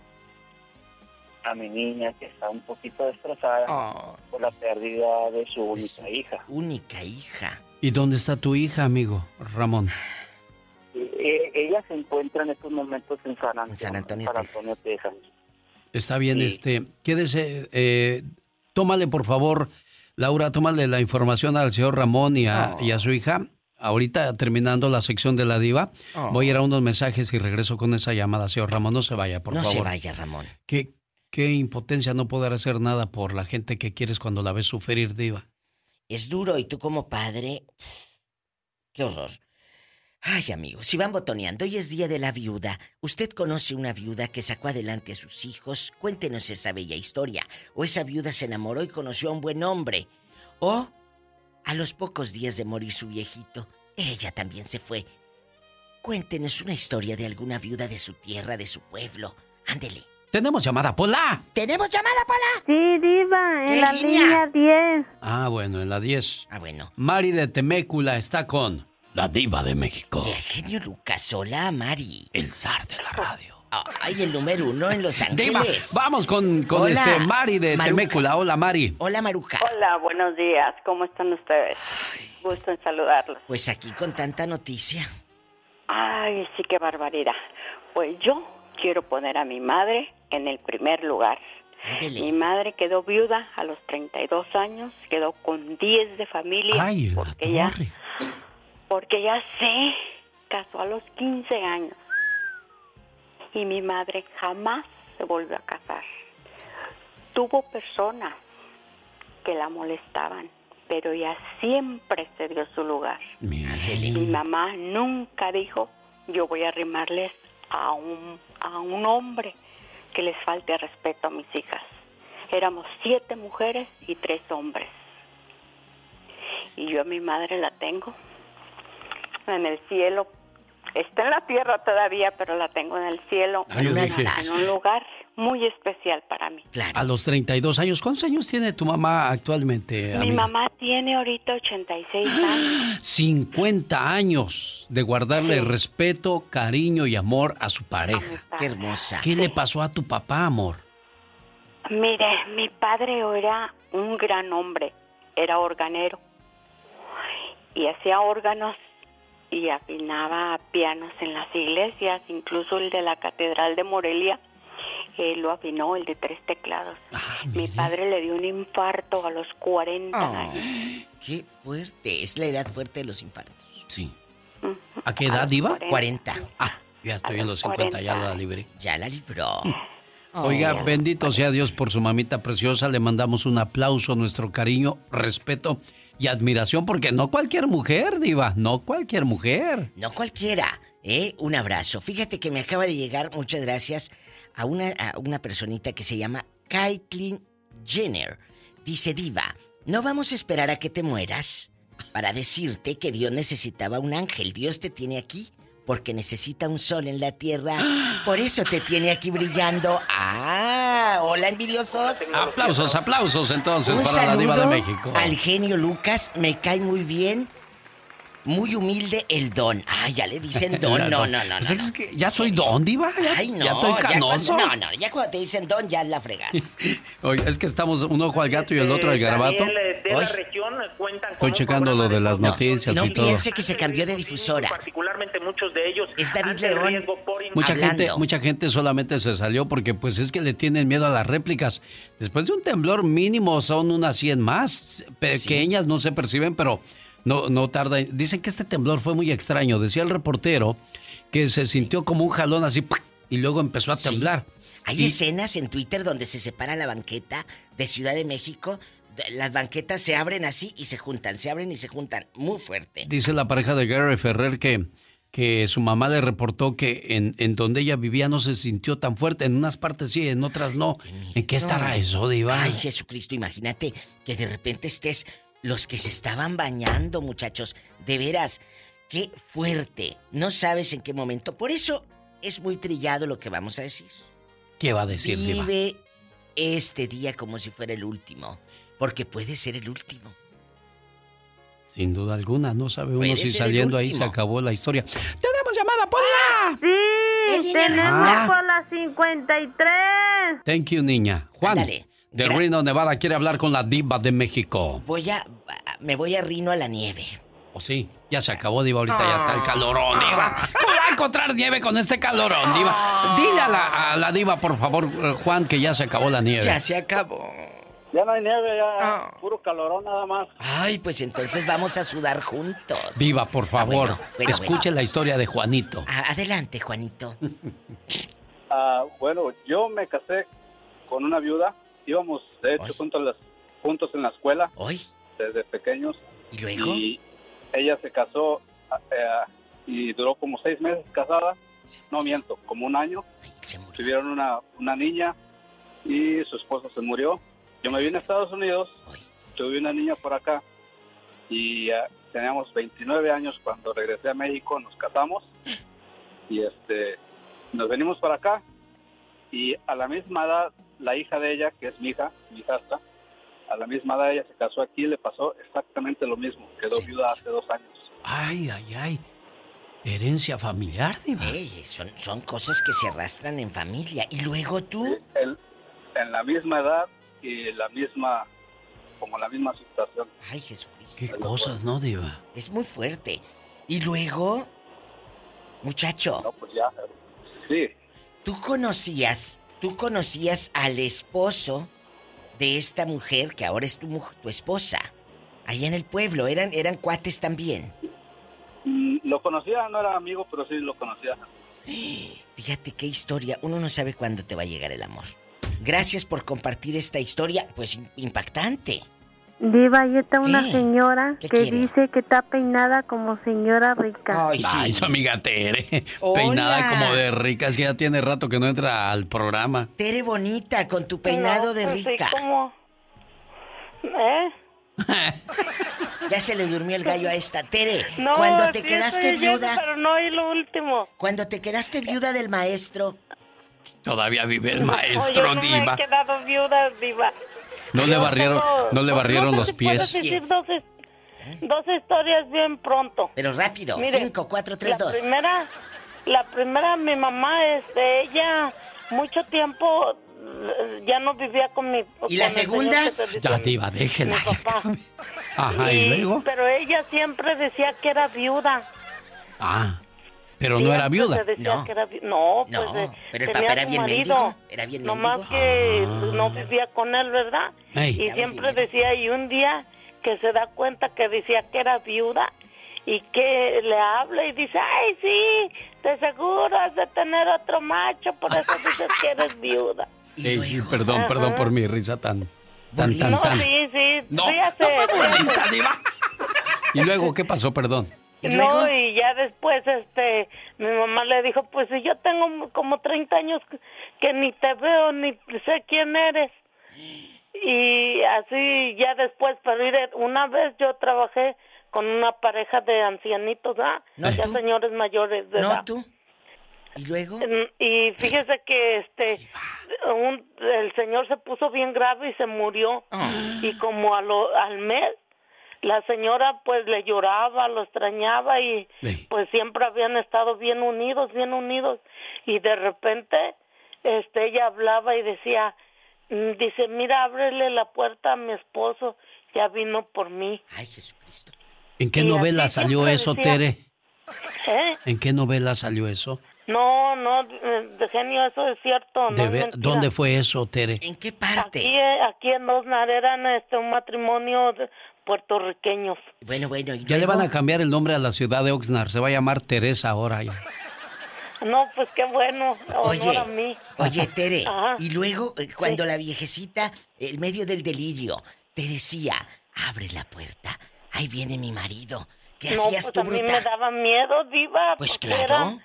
a mi niña que está un poquito destrozada Ah. por la pérdida de su única hija. Única hija. ¿Y dónde está tu hija, amigo, Ramón? Eh, ella se encuentra en estos momentos en San Antonio, San Antonio, San Antonio, Texas. Está bien, Sí. este, quédese, eh, tómale por favor, Laura, tómale la información al señor Ramón y a, Oh. y a su hija. Ahorita terminando la sección de la diva, Oh. voy a ir a unos mensajes y regreso con esa llamada, señor Ramón. No se vaya, por no favor. se vaya, Ramón. Qué, qué impotencia no poder hacer nada por la gente que quieres cuando la ves sufrir, diva. Es duro y tú como padre... Qué horror. Ay, amigo, si van botoneando, hoy es día de la viuda. ¿Usted conoce una viuda que sacó adelante a sus hijos? Cuéntenos esa bella historia. O esa viuda se enamoró y conoció a un buen hombre. O, a los pocos días de morir su viejito, ella también se fue. Cuéntenos una historia de alguna viuda de su tierra, de su pueblo. Ándele. Tenemos llamada, Pola. ¿Tenemos llamada, Pola? Sí, diva, ¿Qué en la línea? línea 10. Ah, bueno, en la 10. Ah, bueno. Mari de Temécula está con la diva de México. Y el genio Lucas, hola, Mari. El zar de la radio. Ay, el número uno en Los Diva, Ángeles. vamos con, con Hola, este Mari de Maruca. Temécula. Hola, Mari. Hola, Maruca. Hola, buenos días. ¿Cómo están ustedes? Gusto en saludarlos. Pues aquí con tanta noticia. Ay, sí, qué barbaridad. Pues yo quiero poner a mi madre en el primer lugar. Mi madre quedó viuda a los 32 años, quedó con 10 de familia. Ay, porque ya, porque ya se casó a los 15 años. Y mi madre jamás se volvió a casar. Tuvo personas que la molestaban, pero ella siempre se dio su lugar. Mi mamá nunca dijo, yo voy a arrimarles a un, a un hombre que les falte respeto a mis hijas. Éramos siete mujeres y tres hombres. Y yo a mi madre la tengo en el cielo. Está en la tierra todavía, pero la tengo en el cielo, Ah, en un lugar muy especial para mí. A los 32 años, ¿cuántos años tiene tu mamá actualmente, Mi amiga? mamá tiene ahorita 86 años. 50 años de guardarle Sí. respeto, cariño y amor a su pareja. Qué hermosa. ¿Qué le pasó a tu papá, amor? Mire, mi padre era un gran hombre, era organero. y hacía órganos y afinaba pianos en las iglesias, incluso el de la Catedral de Morelia, él lo afinó, el de tres teclados. Mi padre le dio un infarto a los 40 Ah, años. Qué fuerte. Es la edad fuerte de los infartos. Sí. ¿A qué edad, Diva? 40. Ah, ya estoy en los 50, ya la libré. Ya la libró. Oiga, bendito sea Dios por su mamita preciosa. Le mandamos un aplauso, nuestro cariño, respeto y admiración, porque no cualquier mujer, Diva, no cualquier mujer. No cualquiera, ¿eh? Un abrazo. Fíjate que me acaba de llegar, muchas gracias, a una, a una personita que se llama Caitlyn Jenner. Dice, Diva, no vamos a esperar a que te mueras para decirte que Dios necesitaba un ángel. Dios te tiene aquí porque necesita un sol en la tierra. Por eso te tiene aquí brillando. ¡Ah! ¡Hola, envidiosos! Aplausos, aplausos entonces Un para la Diva de México. al genio Lucas, me cae muy bien. Muy humilde el don. Ah, ya le dicen don. No, no, no, Pues no. es que ya soy don, Diva. Ya, Ay, no, ya estoy ya canoso. cuando, no, no, ya cuando te dicen don, ya es la fregada. Oye, es que estamos un ojo al gato y el otro al garabato. Daniel, eh, de Oy. la región cuentan con Estoy checando lo de las noticias No y todo. piense que se cambió de difusora. particularmente muchos de ellos Es David León. Mucha Hablando. gente, mucha gente solamente se salió porque pues es que le tienen miedo a las réplicas. Después de un temblor mínimo son unas 100 más, pequeñas, no se perciben, pero no, no tarda. Dicen que este temblor fue muy extraño. Decía el reportero que se sintió como un jalón así y luego empezó a Sí. temblar. Hay Y- escenas en Twitter donde se separa la banqueta de Ciudad de México. Las banquetas se abren así y se juntan, se abren y se juntan. Muy fuerte. Dice la pareja de Gary Ferrer que, que su mamá le reportó que en, en donde ella vivía no se sintió tan fuerte. En unas partes sí, en otras no. ¿En qué estará eso, Diva? Ay, Jesucristo, imagínate que de repente estés los que se estaban bañando, muchachos. De veras, qué fuerte. No sabes en qué momento. Por eso es muy trillado lo que vamos a decir. ¿Qué va a decir, Diva? Vive este día como si fuera el último. Porque puede ser el último. Sin duda alguna, no sabe uno si saliendo ahí se acabó la historia. ¡Tenemos llamada, Pola! Sí, tenemos Ah. por la 53. Thank you, niña. Juan, Ándale. De Gra- Reno, Nevada, quiere hablar con la diva de México. Voy a. Me voy a Rino a la nieve. ¿O sí? Ya se acabó, diva, ahorita ya está el calorón, diva. ¿Cómo va a encontrar nieve con este calorón, diva? Dile a la, a la diva, por favor, eh, Juan, que ya se acabó la nieve. Ya se acabó. Ya no hay nieve, ya puro calorón nada más. Ay, pues entonces vamos a sudar juntos. Diva, por favor, Ah, bueno, bueno, escuche la historia de Juanito. Adelante, Juanito. Ah, bueno, yo me casé con una viuda. Íbamos, de hecho, juntos, las- juntos en la escuela. ¿Hoy? Desde pequeños. ¿Y luego? Y ella se casó eh, y duró como seis meses casada. No miento, como un año. Tuvieron una, una niña y su esposo se murió. Yo me vine a Estados Unidos. Tuve una niña por acá. Y ah, teníamos 29 años cuando regresé a México. Nos casamos. Y este nos venimos para acá y a la misma edad la hija de ella, que es mi hija, mi hijastra, a la misma edad ella se casó aquí le pasó exactamente lo mismo, quedó viuda hace dos años. Ay, ay, ay. Herencia familiar, diva. Ey, son, son cosas que se arrastran en familia. ¿Y luego tú? El- en la misma edad y la misma, como la misma situación. Ay, Jesucristo. Qué cosas, ¿no, diva? Es muy fuerte. ¿Y luego? Muchacho. No, pues ya. Sí. ¿Tú conocías, tú conocías al esposo de esta mujer que ahora es tu, tu esposa? Allá en el pueblo, eran, eran cuates también. Lo conocía, no era amigo, pero sí lo conocía. Fíjate qué historia, uno no sabe cuándo te va a llegar el amor. Gracias por compartir esta historia, pues im- impactante. Diva, ahí está una ¿Qué? señora ¿Qué que quiere? dice que está peinada como señora rica. Ay, su amiga Tere. Hola. Peinada como de rica. Es que ya tiene rato que no entra al programa. Tere bonita, con tu peinado No, de pues sí, rica. como- ¿Eh? Ya se le durmió el gallo a esta. Tere, No, cuando te sí quedaste viuda, pero no oí lo último. cuando te quedaste viuda del maestro, Todavía vive el maestro, no diva. me he quedado viuda, diva. No le barrieron, no le barrieron los pies. decir dos, his- dos historias bien pronto. pero rápido. Mire, Cinco, cuatro, tres, la dos. Primera, la primera, mi mamá, este, ella mucho tiempo eh, ya no vivía con mi... ¿Y con la segunda? Ya, Diva, déjela. Mi papá. Ajá, ¿y luego? Pero ella siempre decía que era viuda. Ah, pero no era viuda. se decía que era vi- no, pues No, eh, pero el papá era bien marido. mendigo, era bien Nomás mendigo. que Ah. no vivía con él, ¿verdad? Ey. Y siempre decía, y un día que se da cuenta que decía que era viuda y que le habla y dice, ay, sí, de seguro has de tener otro macho, por eso dices que eres viuda. Ey, sí, perdón, perdón por mi risa tan, tan, tan, No, tan. sí, sí, No, ríase, no fue Diva. ¿Y luego qué pasó? Perdón. No, y ya después, este, mi mamá le dijo, pues si yo tengo como 30 años que- ni te veo, ni sé quién eres. Y así ya después, pero mire, una vez yo trabajé con una pareja de ancianitos, ¿ah? No, ya tú. señores mayores de No, edad. tú. ¿Y luego? Y fíjese que este un- el señor se puso bien grave y se murió. Y como a lo- al mes la señora pues le lloraba, lo extrañaba y pues siempre habían estado bien unidos, bien unidos y de repente este ella hablaba y decía mm, dice, "Mira, ábrele la puerta a mi esposo, ya vino por mí." Ay, Jesucristo. ¿En qué Y novela salió eso, decía- Tere? ¿Eh? ¿En qué novela salió eso? No, no, de genio, eso es cierto. De no es. ¿Dónde fue eso, Tere? ¿En qué Aquí, eh, aquí en Osnar eran este, un matrimonio de puertorriqueños. Bueno, bueno, ¿y Ya le van a cambiar el nombre a la ciudad de Oxnard. Se va a llamar Teresa ahora. ya. No, pues qué bueno, honor Oye, a mí. oye, Tere, Ajá. y luego eh, cuando la viejecita, en medio del delirio, te decía, abre la puerta, ahí viene mi marido. ¿Qué no, hacías pues tú, a mí bruta? me daba miedo, diva. Pues claro. Eran,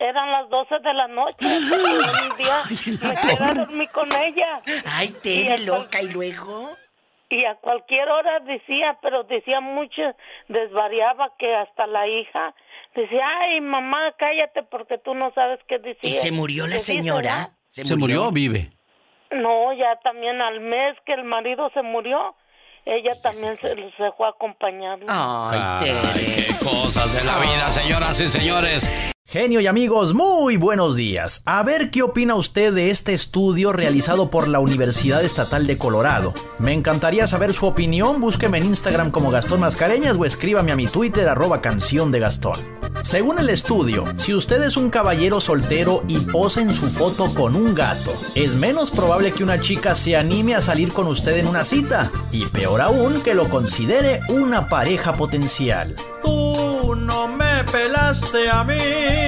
eran las 12 de la noche. y un día me quedé a dormir con ella. Ay, Tere, loca, ¿y luego? Y a cualquier hora decía, pero decía mucho, desvariaba que hasta la hija decía, ay, mamá, cállate porque tú no sabes qué decía. ¿Y se murió la ¿Qué dice, señora? ¿Se murió o vive? No, ya también al mes que el marido se murió, ella también se, fue a acompañarlo. Caray, qué cosas de la vida, señoras y señores. Genio y amigos, muy buenos días. A ver qué opina usted de este estudio realizado por la Universidad Estatal de Colorado. Me encantaría saber su opinión. Búsqueme en Instagram como Gastón Mascareñas o escríbame a mi Twitter arroba canción de Gastón. Según el estudio, si usted es un caballero soltero y posa en su foto con un gato, es menos probable que una chica se anime a salir con usted en una cita. Y peor aún, que lo considere una pareja potencial. Tú no me pelaste a mí.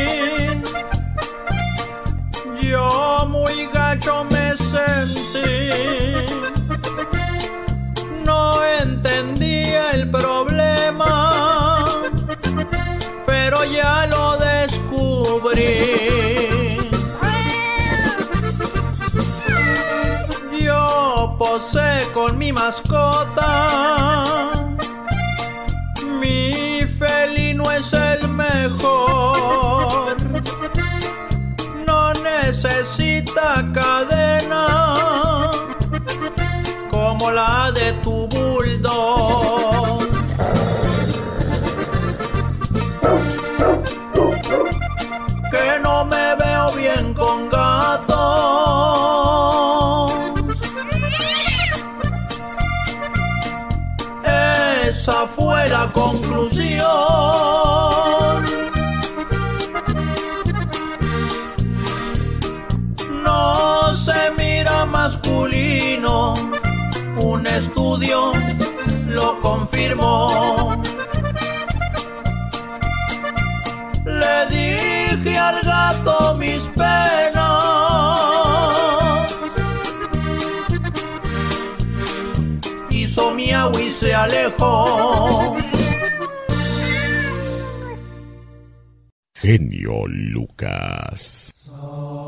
Yo muy gacho me sentí. No entendía el problema, pero ya lo descubrí. Yo posé con mi mascota. Mi felino es necesita cadena como la de tu bulldog. Que no me veo bien con gatos. Esa fue la conclusión. Un estudio lo confirmó. Le dije al gato mis penas. Hizo miau y se alejó. Genio Lucas.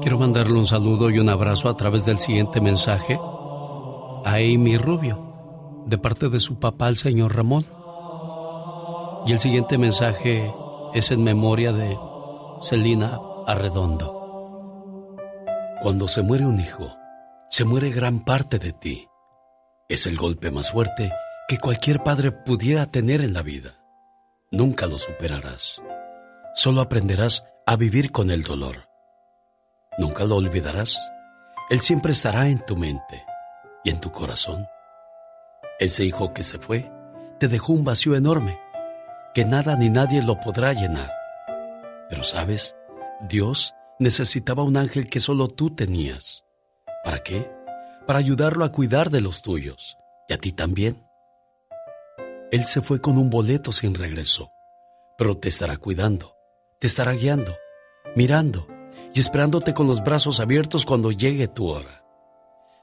Quiero mandarle un saludo y un abrazo a través del siguiente mensaje Amy Rubio, de parte de su papá, el señor Ramón. Y el siguiente mensaje es en memoria de Celina Arredondo. Cuando se muere un hijo, se muere gran parte de ti. Es el golpe más fuerte que cualquier padre pudiera tener en la vida. Nunca lo superarás. Solo aprenderás a vivir con el dolor. Nunca lo olvidarás. Él siempre estará en tu mente y en tu corazón. Ese hijo que se fue te dejó un vacío enorme que nada ni nadie lo podrá llenar. Pero sabes, Dios necesitaba un ángel que solo tú tenías. ¿Para qué? Para ayudarlo a cuidar de los tuyos y a ti también. Él se fue con un boleto sin regreso, pero te estará cuidando, te estará guiando, mirando y esperándote con los brazos abiertos cuando llegue tu hora.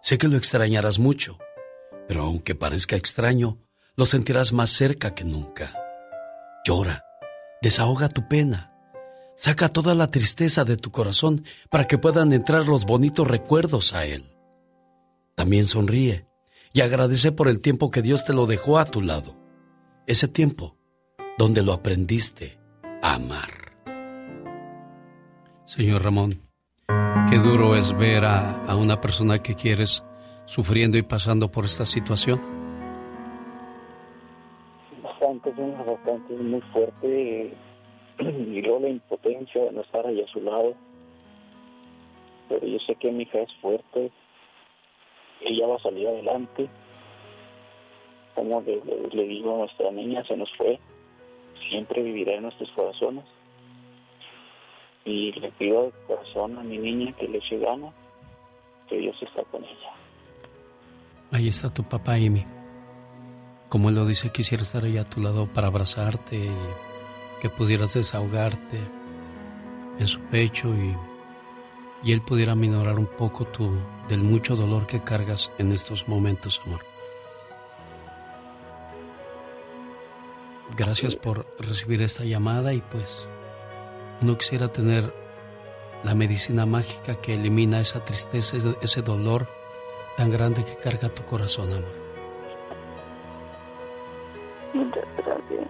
Sé que lo extrañarás mucho, pero aunque parezca extraño, lo sentirás más cerca que nunca. Llora, desahoga tu pena, saca toda la tristeza de tu corazón para que puedan entrar los bonitos recuerdos a él. También sonríe y agradece por el tiempo que Dios te lo dejó a tu lado. Ese tiempo donde lo aprendiste a amar. Señor Ramón, qué duro es ver a, a una persona que quieres sufriendo y pasando por esta situación. Bastante, señor, bastante, muy fuerte. Y luego la impotencia de no estar ahí a su lado. Pero yo sé que mi hija es fuerte. Ella va a salir adelante. Como le, digo, nuestra niña se nos fue. Siempre vivirá en nuestros corazones. Y le pido de corazón a mi niña que le eche gana, que Dios está con ella. Ahí está tu papá, Amy. Como él lo dice, quisiera estar ahí a tu lado para abrazarte y que pudieras desahogarte en su pecho y, y él pudiera minorar un poco tu, del mucho dolor que cargas en estos momentos, amor. Gracias por recibir esta llamada y pues no quisiera tener la medicina mágica que elimina esa tristeza, ese- dolor tan grande que carga tu corazón, amor. Muchas gracias.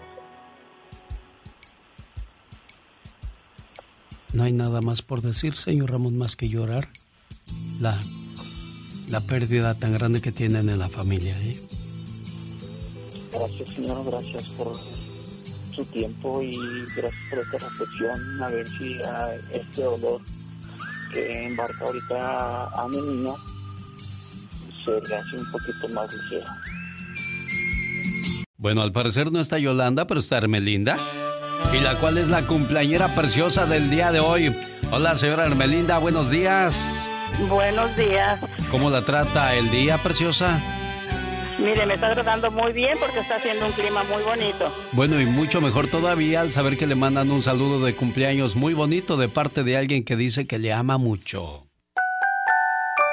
No hay nada más por decir, señor Ramón, más que llorar la, la pérdida tan grande que tienen en la familia. ¿eh? Gracias, señor, gracias por su tiempo y gracias por esta reflexión. A ver si ah, este dolor que embarca ahorita a mi niña se le hace un poquito más ligero. Bueno, al parecer no está Yolanda, pero está Hermelinda. Y la cual es la cumpleañera preciosa del día de hoy. Hola, señora Hermelinda, buenos días. Buenos días. ¿Cómo la trata el día, preciosa? Mire, me está tratando muy bien porque está haciendo un clima muy bonito. Bueno, y mucho mejor todavía al saber que le mandan un saludo de cumpleaños muy bonito de parte de alguien que dice que le ama mucho.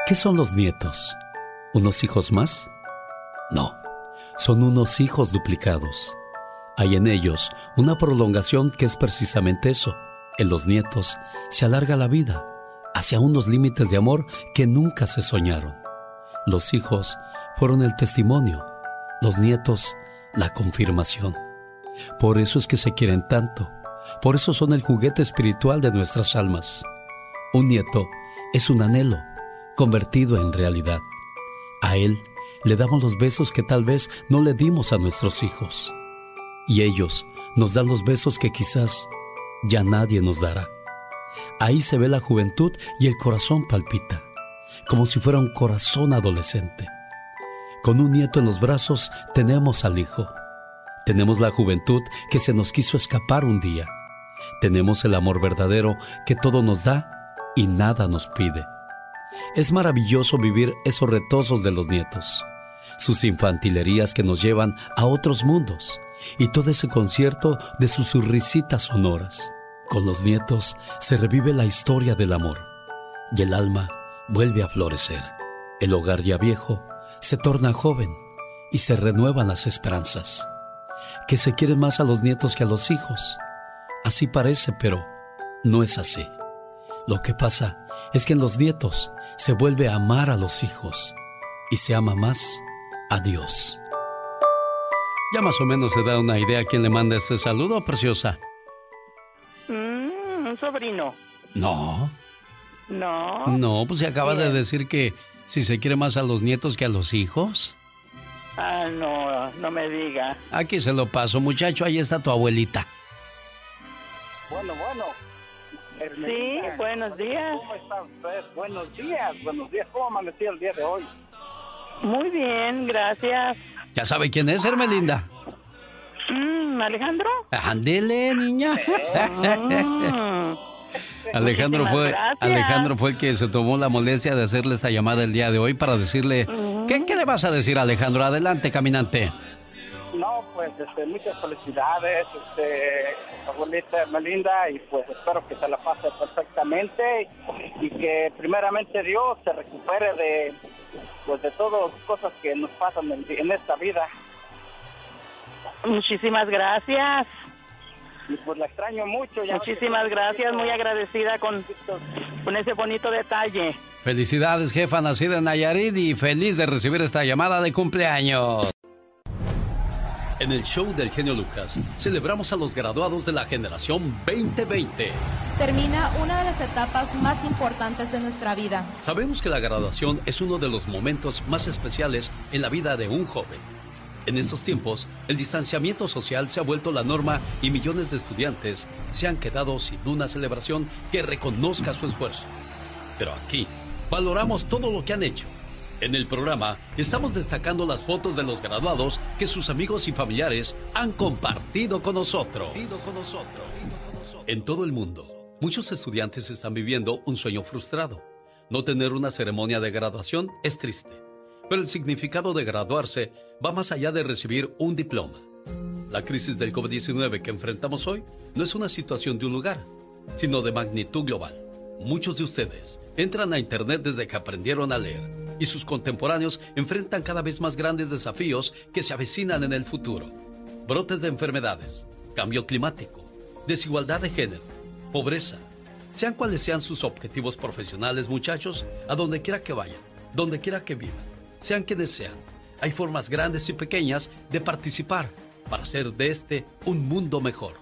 ¿Qué son los nietos? ¿Unos hijos más? No, son unos hijos duplicados. Hay en ellos una prolongación que es precisamente eso. En los nietos se alarga la vida hacia unos límites de amor que nunca se soñaron. Los hijos fueron el testimonio, los nietos la confirmación. Por eso es que se quieren tanto, por eso son el juguete espiritual de nuestras almas. Un nieto es un anhelo convertido en realidad. A él le damos los besos que tal vez no le dimos a nuestros hijos. Y ellos nos dan los besos que quizás ya nadie nos dará. Ahí se ve la juventud y el corazón palpita, como si fuera un corazón adolescente. Con un nieto en los brazos tenemos al hijo. Tenemos la juventud que se nos quiso escapar un día. Tenemos el amor verdadero que todo nos da y nada nos pide. Es maravilloso vivir esos retosos de los nietos, sus infantilerías que nos llevan a otros mundos y todo ese concierto de sus risitas sonoras. Con los nietos se revive la historia del amor y el alma vuelve a florecer. El hogar ya viejo se torna joven y se renuevan las esperanzas. Que se quieren más a los nietos que a los hijos. Así parece, pero no es así. Lo que pasa es que en los nietos se vuelve a amar a los hijos y se ama más a Dios. Ya más o menos se da una idea a quién le manda este saludo, preciosa. Mm, un sobrino. No, No. no, pues se acaba de decir que si se quiere más a los nietos que a los hijos. Ah, no, no me diga. Aquí se lo paso, muchacho, ahí está tu abuelita. Bueno, bueno. Sí, buenos días. ¿Cómo está usted? Buenos días, buenos días. ¿Cómo amaneció el día de hoy? Muy bien, gracias. ¿Ya sabe quién es, Hermelinda? Mm, ¿Alejandro? Ándele, niña. Mm. Alejandro fue, gracias. Alejandro fue el que se tomó la molestia de hacerle esta llamada el día de hoy para decirle... ¿Qué, qué le vas a decir, Alejandro? Adelante, caminante. No, pues este, muchas felicidades, este, abuelita Melinda, y pues espero que se la pase perfectamente y que primeramente Dios se recupere de, pues, de todas las cosas que nos pasan en, en esta vida. Muchísimas gracias. Pues la extraño mucho. Ya Muchísimas gracias, muy agradecida con, con ese bonito detalle. Felicidades, jefa nacida en Nayarit y feliz de recibir esta llamada de cumpleaños. En el show del genio Lucas celebramos a los graduados de la generación 2020. Termina una de las etapas más importantes de nuestra vida. Sabemos que la graduación es uno de los momentos más especiales en la vida de un joven. En estos tiempos, el distanciamiento social se ha vuelto la norma y millones de estudiantes se han quedado sin una celebración que reconozca su esfuerzo. Pero aquí, valoramos todo lo que han hecho. En el programa estamos destacando las fotos de los graduados que sus amigos y familiares han compartido con nosotros. En todo el mundo, muchos estudiantes están viviendo un sueño frustrado. No tener una ceremonia de graduación es triste, pero el significado de graduarse va más allá de recibir un diploma. La crisis del COVID-19 que enfrentamos hoy no es una situación de un lugar, sino de magnitud global. Muchos de ustedes entran a Internet desde que aprendieron a leer y sus contemporáneos enfrentan cada vez más grandes desafíos que se avecinan en el futuro. Brotes de enfermedades, cambio climático, desigualdad de género, pobreza. Sean cuales sean sus objetivos profesionales, muchachos, a donde quiera que vayan, donde quiera que vivan, sean quienes sean, hay formas grandes y pequeñas de participar para hacer de este un mundo mejor.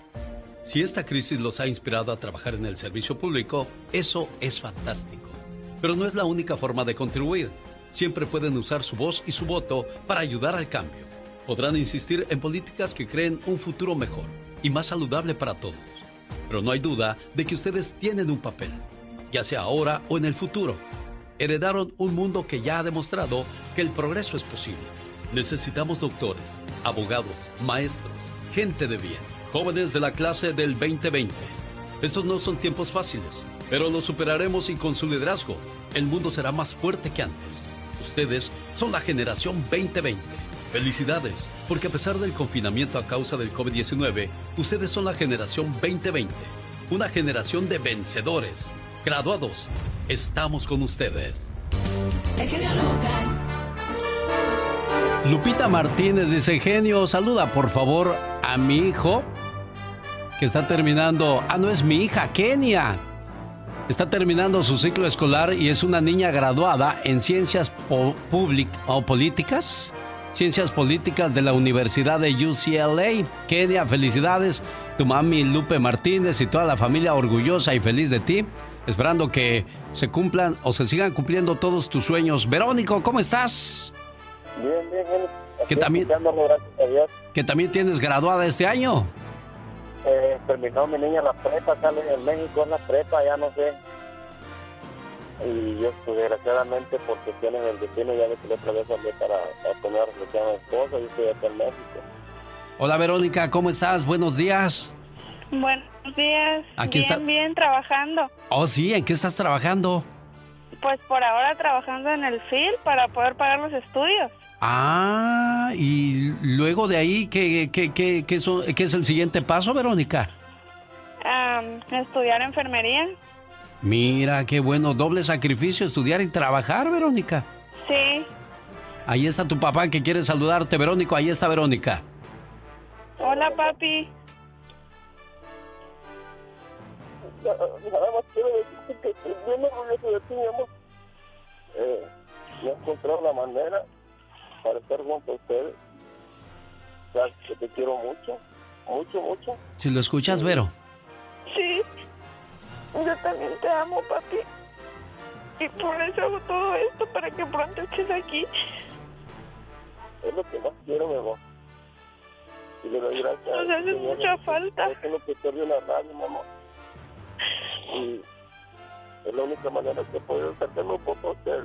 Si esta crisis los ha inspirado a trabajar en el servicio público, eso es fantástico. Pero no es la única forma de contribuir. Siempre pueden usar su voz y su voto para ayudar al cambio. Podrán insistir en políticas que creen un futuro mejor y más saludable para todos. Pero no hay duda de que ustedes tienen un papel, ya sea ahora o en el futuro. Heredaron un mundo que ya ha demostrado que el progreso es posible. Necesitamos doctores, abogados, maestros, gente de bien, jóvenes de la clase del 2020. Estos no son tiempos fáciles, pero los superaremos y con su liderazgo, el mundo será más fuerte que antes. Ustedes son la generación 2020. Felicidades, porque a pesar del confinamiento a causa del COVID-19, ustedes son la generación 2020. Una generación de vencedores. Graduados, estamos con ustedes. El genio Lucas. Lupita Martínez dice, genio, saluda por favor a mi hijo que está terminando, ah, no es mi hija, Kenia. Está terminando su ciclo escolar y es una niña graduada en ciencias public- o políticas, ciencias políticas de la Universidad de UCLA. Kenia, felicidades. Tu mami Lupe Martínez y toda la familia orgullosa y feliz de ti. Esperando que se cumplan o se sigan cumpliendo todos tus sueños. Verónico, ¿cómo estás? Bien, bien, bien. Que también- escuchándolo, gracias a Dios. Que también tienes graduada este año. Eh, terminó mi niña la prepa, sale en México en la prepa, ya no sé. Y yo, pues, desgraciadamente, por cuestiones del destino, ya que la otra vez hablé para, para poner reflexión a mi esposa, yo estoy acá en México. Hola Verónica, ¿cómo estás? Buenos días. Buenos días. Aquí bien, está- bien, trabajando. Oh, sí, ¿en qué estás trabajando? Pues por ahora trabajando en el FIL para poder pagar los estudios. Ah, y luego de ahí, ¿qué, qué, qué, qué, so- qué es el siguiente paso, Verónica? Estudiar enfermería. Mira, qué bueno, doble sacrificio, estudiar y trabajar, Verónica. Sí. Ahí está tu papá que quiere saludarte, Verónico, ahí está Verónica. Hola, papi. Nada más quiero decirte que estoy bien orgulloso de ti, mi amor. Eh, he encontrado la manera para estar junto a ustedes. Sabes que te quiero mucho, mucho, mucho. Si lo escuchas, Vero. Sí. Yo también te amo, papi. Y por eso hago todo esto, para que pronto estés aquí. Es lo que más quiero, mi amor. Y le doy gracias. Nos haces mucha falta. Es lo que la radio, mi amor. Y es la única manera que puedo acercarme un poco a usted.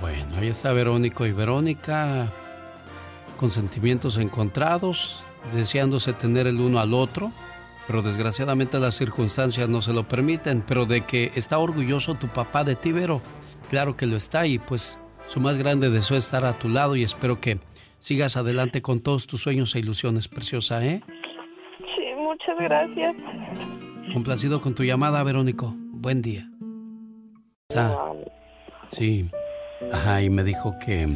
Bueno, ahí está Verónico y Verónica con sentimientos encontrados, deseándose tener el uno al otro, pero desgraciadamente las circunstancias no se lo permiten, pero de que está orgulloso tu papá de ti, Vero, claro que lo está y pues su más grande deseo es estar a tu lado y espero que sigas adelante con todos tus sueños e ilusiones, preciosa, ¿eh? Sí, muchas gracias. Complacido con tu llamada, Verónico. Buen día. Ah, sí. Ajá, y me dijo que,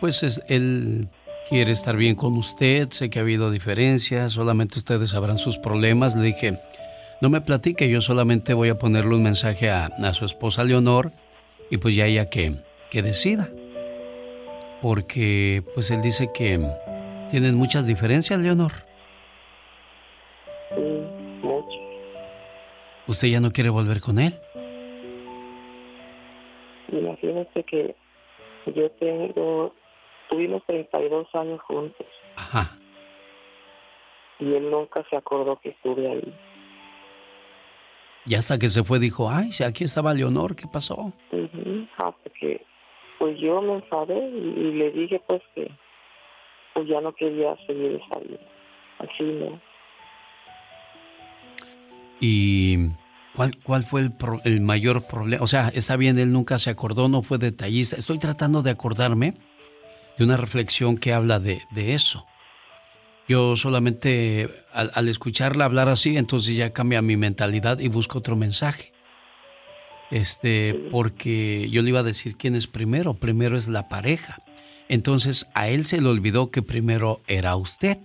pues es, él quiere estar bien con usted, sé que ha habido diferencias, solamente ustedes sabrán sus problemas. Le dije, no me platique, yo solamente voy a ponerle un mensaje a, a su esposa Leonor y pues ya ella que, que decida. Porque pues él dice que tienen muchas diferencias, Leonor. ¿Usted ya no quiere volver con él? Imagínese que yo tengo, tuvimos 32 años juntos. Ajá. Y él nunca se acordó que estuve ahí. Y hasta que se fue dijo, ay, si aquí estaba Leonor, ¿qué pasó? Hasta que, pues yo me enfadé y, le dije pues que pues ya no quería seguir esa vida. Así no. ¿Y cuál, cuál fue el, el mayor problema? O sea, está bien, él nunca se acordó, no fue detallista. Estoy tratando de acordarme de una reflexión que habla de, de eso. Yo solamente al, al, escucharla hablar así, entonces ya cambia mi mentalidad y busco otro mensaje. Este, porque yo le iba a decir quién es primero. Primero es la pareja. Entonces a él se le olvidó que primero era usted.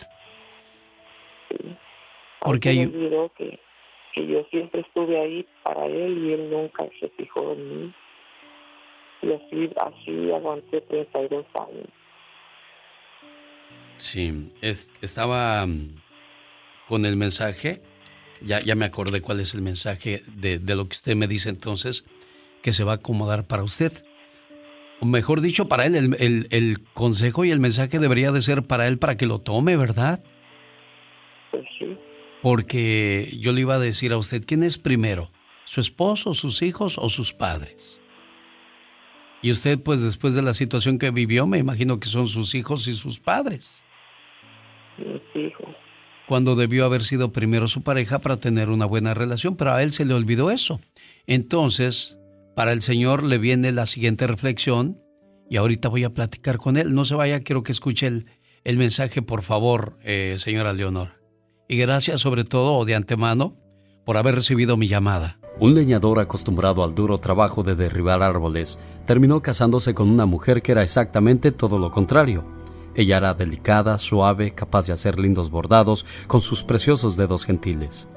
Porque hay. que, que yo siempre estuve ahí para él y él nunca se fijó en mí. Y así, así aguanté 32 años. Sí, es, estaba mm, con el mensaje, ya, ya me acordé cuál es el mensaje de, de, lo que usted me dice entonces, que se va a acomodar para usted. O mejor dicho, para él, el, el, el consejo y el mensaje debería de ser para él para que lo tome, ¿verdad? Pues sí. Porque yo le iba a decir a usted, ¿quién es primero? ¿Su esposo, sus hijos o sus padres? Y usted, pues después de la situación que vivió, me imagino que son sus hijos y sus padres. Cuando debió haber sido primero su pareja para tener una buena relación, pero a él se le olvidó eso. Entonces, para el Señor le viene la siguiente reflexión y ahorita voy a platicar con él. No se vaya, quiero que escuche el, el mensaje, por favor, eh, señora Leonor. Y gracias sobre todo de antemano por haber recibido mi llamada. Un leñador acostumbrado al duro trabajo de derribar árboles terminó casándose con una mujer que era exactamente todo lo contrario. Ella era delicada, suave, capaz de hacer lindos bordados con sus preciosos dedos gentiles.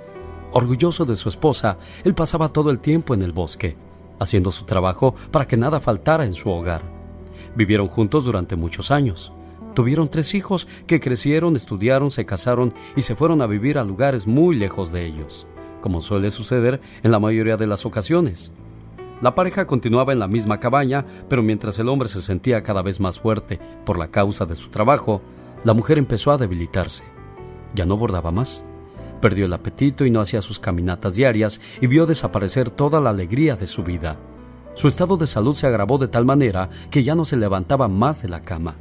Orgulloso de su esposa, él pasaba todo el tiempo en el bosque, haciendo su trabajo para que nada faltara en su hogar. Vivieron juntos durante muchos años. Tuvieron tres hijos que crecieron, estudiaron, se casaron y se fueron a vivir a lugares muy lejos de ellos, como suele suceder en la mayoría de las ocasiones. La pareja continuaba en la misma cabaña, pero mientras el hombre se sentía cada vez más fuerte por la causa de su trabajo, la mujer empezó a debilitarse. Ya no bordaba más. Perdió el apetito y no hacía sus caminatas diarias y vio desaparecer toda la alegría de su vida. Su estado de salud se agravó de tal manera que ya no se levantaba más de la cama.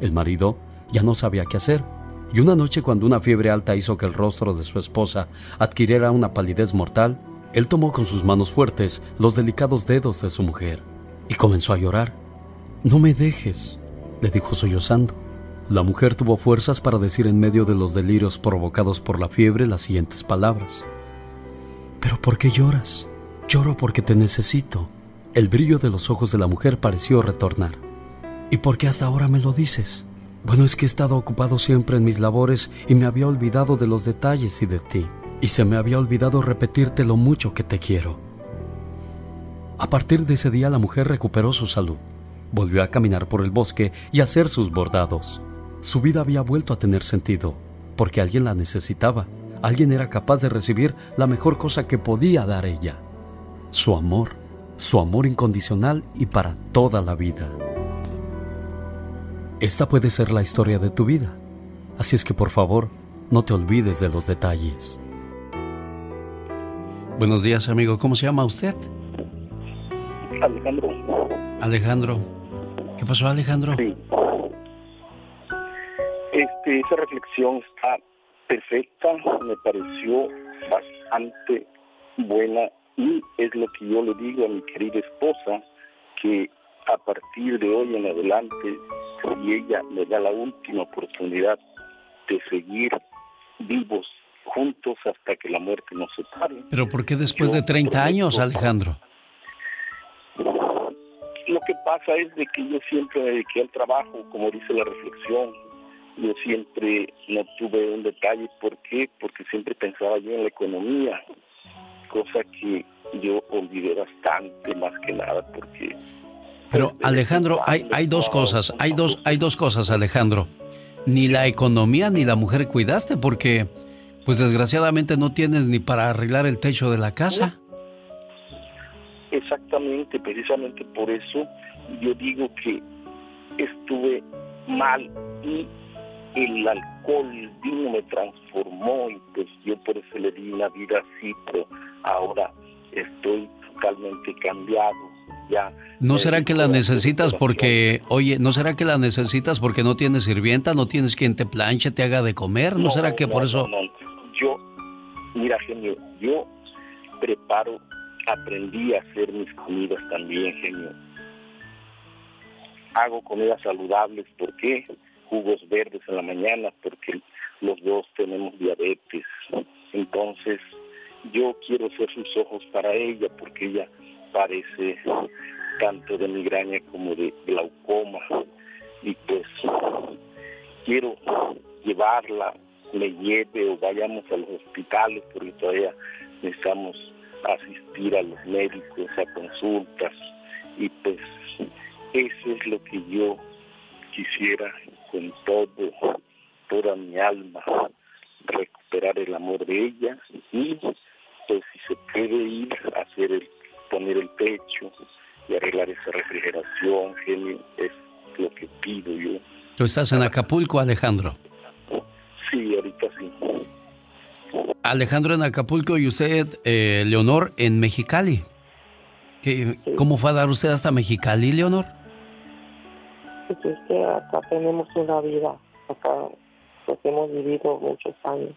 El marido ya no sabía qué hacer, y una noche cuando una fiebre alta hizo que el rostro de su esposa adquiriera una palidez mortal, él tomó con sus manos fuertes los delicados dedos de su mujer y comenzó a llorar. No me dejes, le dijo sollozando. La mujer tuvo fuerzas para decir en medio de los delirios provocados por la fiebre las siguientes palabras. ¿Pero por qué lloras? Lloro porque te necesito. El brillo de los ojos de la mujer pareció retornar. ¿Y por qué hasta ahora me lo dices? Bueno, es que he estado ocupado siempre en mis labores y me había olvidado de los detalles y de ti y se me había olvidado repetirte lo mucho que te quiero. A partir de ese día la mujer recuperó su salud, volvió a caminar por el bosque y a hacer sus bordados. Su vida había vuelto a tener sentido, porque alguien la necesitaba, alguien era capaz de recibir la mejor cosa que podía dar ella, su amor, su amor incondicional y para toda la vida. Esta puede ser la historia de tu vida, así es que por favor, no te olvides de los detalles. Buenos días, amigo. ¿Cómo se llama usted? Alejandro. Alejandro. ¿Qué pasó, Alejandro? Sí. Este, esa reflexión está perfecta, me pareció bastante buena y es lo que yo le digo a mi querida esposa, que a partir de hoy en adelante, si ella me da la última oportunidad de seguir vivos juntos hasta que la muerte nos separe. ¿Pero por qué después de 30 años, Alejandro? Lo que pasa es de que yo siempre me dediqué al trabajo, como dice la reflexión. Yo siempre no tuve un detalle. ¿Por qué? Porque siempre pensaba yo en la economía, cosa que yo olvidé bastante más que nada porque... Pero Alejandro, hay, hay dos cosas, hay dos, hay dos cosas, Alejandro. Ni la economía ni la mujer cuidaste porque, pues desgraciadamente no tienes ni para arreglar el techo de la casa. Exactamente, precisamente por eso yo digo que estuve mal y el alcohol, el vino me transformó y pues yo por eso le di una vida así, pero ahora estoy totalmente cambiado. Ya ¿No será que la necesitas porque, oye, no será que la necesitas porque no tienes sirvienta, no tienes quien te planche, te haga de comer? ¿No, será que por eso...? Yo, mira, genio, yo preparo aprendí a hacer mis comidas también, genio. Hago comidas saludables, ¿por qué? Jugos verdes en la mañana, porque los dos tenemos diabetes. Entonces, yo quiero ser sus ojos para ella, porque ella parece tanto de migraña como de glaucoma. Y pues, quiero llevarla, me lleve o vayamos a los hospitales, porque todavía necesitamos asistir a los médicos, a consultas y pues eso es lo que yo quisiera con todo, toda mi alma, recuperar el amor de ella y pues si se puede ir a hacer el, poner el techo y arreglar esa refrigeración, genio, es lo que pido yo. ¿Tú estás en Acapulco, Alejandro? Sí, ahorita sí. Alejandro en Acapulco y usted, eh, Leonor, en Mexicali. ¿Qué, ¿Cómo fue a dar usted hasta Mexicali, Leonor? Pues es que acá tenemos una vida, acá pues hemos vivido muchos años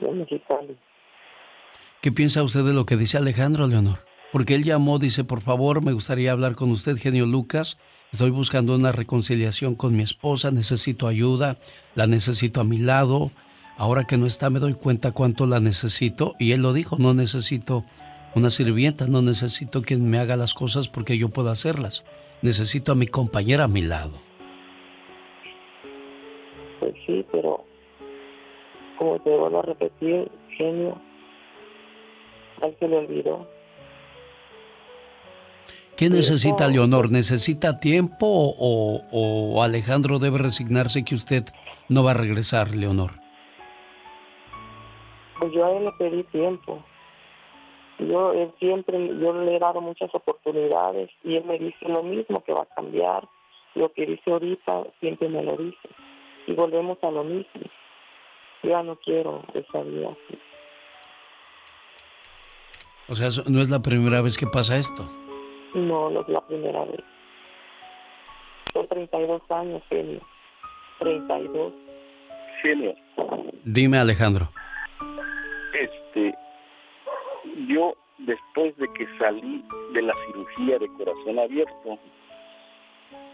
en Mexicali. ¿Qué piensa usted de lo que dice Alejandro, Leonor? Porque él llamó, dice, por favor, me gustaría hablar con usted, genio Lucas. Estoy buscando una reconciliación con mi esposa, necesito ayuda, la necesito a mi lado. Ahora que no está me doy cuenta cuánto la necesito. Y él lo dijo, no necesito una sirvienta, no necesito quien me haga las cosas porque yo puedo hacerlas. Necesito a mi compañera a mi lado. Pues sí, pero como te vuelvo a repetir, genio, al que le olvidó. ¿Qué necesita Leonor? ¿Necesita tiempo o, o Alejandro debe resignarse que usted no va a regresar, Leonor? Pues yo a él le pedí tiempo. Yo él siempre, yo le he dado muchas oportunidades y él me dice lo mismo, que va a cambiar. Lo que dice ahorita siempre me lo dice. Y volvemos a lo mismo. Yo ya no quiero esa vida así. O sea, no es la primera vez que pasa esto. No, no es la primera vez. Son 32 años, genio. 32. Genio. Dime, Alejandro. Este, yo después de que salí de la cirugía de corazón abierto,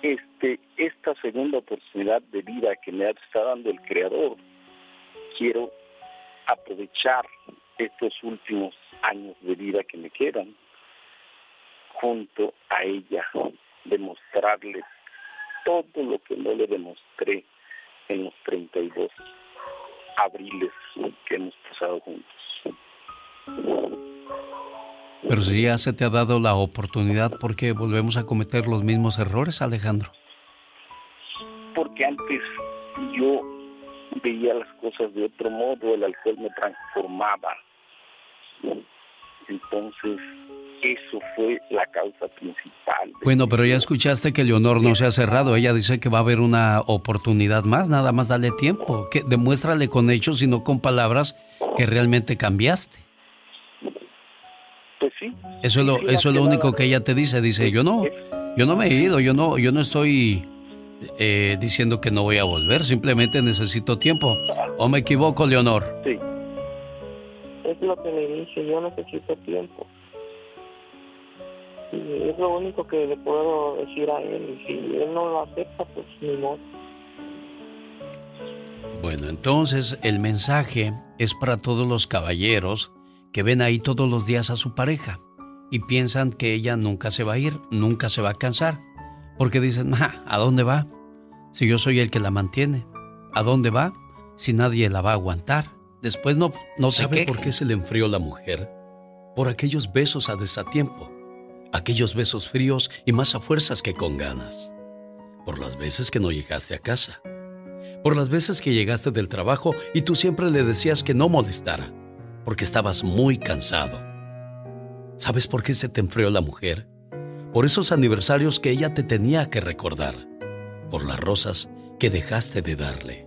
este, esta segunda oportunidad de vida que me está dando el Creador, quiero aprovechar estos últimos años de vida que me quedan junto a ella, demostrarle todo lo que no le demostré en los 32 abriles que hemos pasado juntos. Pero si ya se te ha dado la oportunidad, ¿por qué volvemos a cometer los mismos errores, Alejandro? Porque antes yo veía las cosas de otro modo, el alcohol me transformaba. Entonces, eso fue la causa principal. Bueno, pero ya escuchaste que Leonor no se ha cerrado. Ella dice que va a haber una oportunidad más. Nada más dale tiempo. Que demuéstrale con hechos y no con palabras que realmente cambiaste. Eso es lo, eso es lo único que ella te dice. Dice, yo no, yo no me he ido, yo no, yo no estoy eh, diciendo que no voy a volver, simplemente necesito tiempo. ¿O me equivoco, Leonor? Sí. Es lo que le dije, yo necesito tiempo. Y es lo único que le puedo decir a él. Y si él no lo acepta, pues ni modo. Bueno, entonces el mensaje es para todos los caballeros que ven ahí todos los días a su pareja y piensan que ella nunca se va a ir, nunca se va a cansar, porque dicen, ¿a dónde va? Si yo soy el que la mantiene. ¿A dónde va? Si nadie la va a aguantar. Después no, no se ¿Sabe por qué se le enfrió la mujer? Por aquellos besos a desatiempo. Aquellos besos fríos y más a fuerzas que con ganas. Por las veces que no llegaste a casa por las veces que llegaste del trabajo y tú siempre le decías que no molestara, porque estabas muy cansado. ¿Sabes por qué se te enfrió la mujer? Por esos aniversarios que ella te tenía que recordar, por las rosas que dejaste de darle.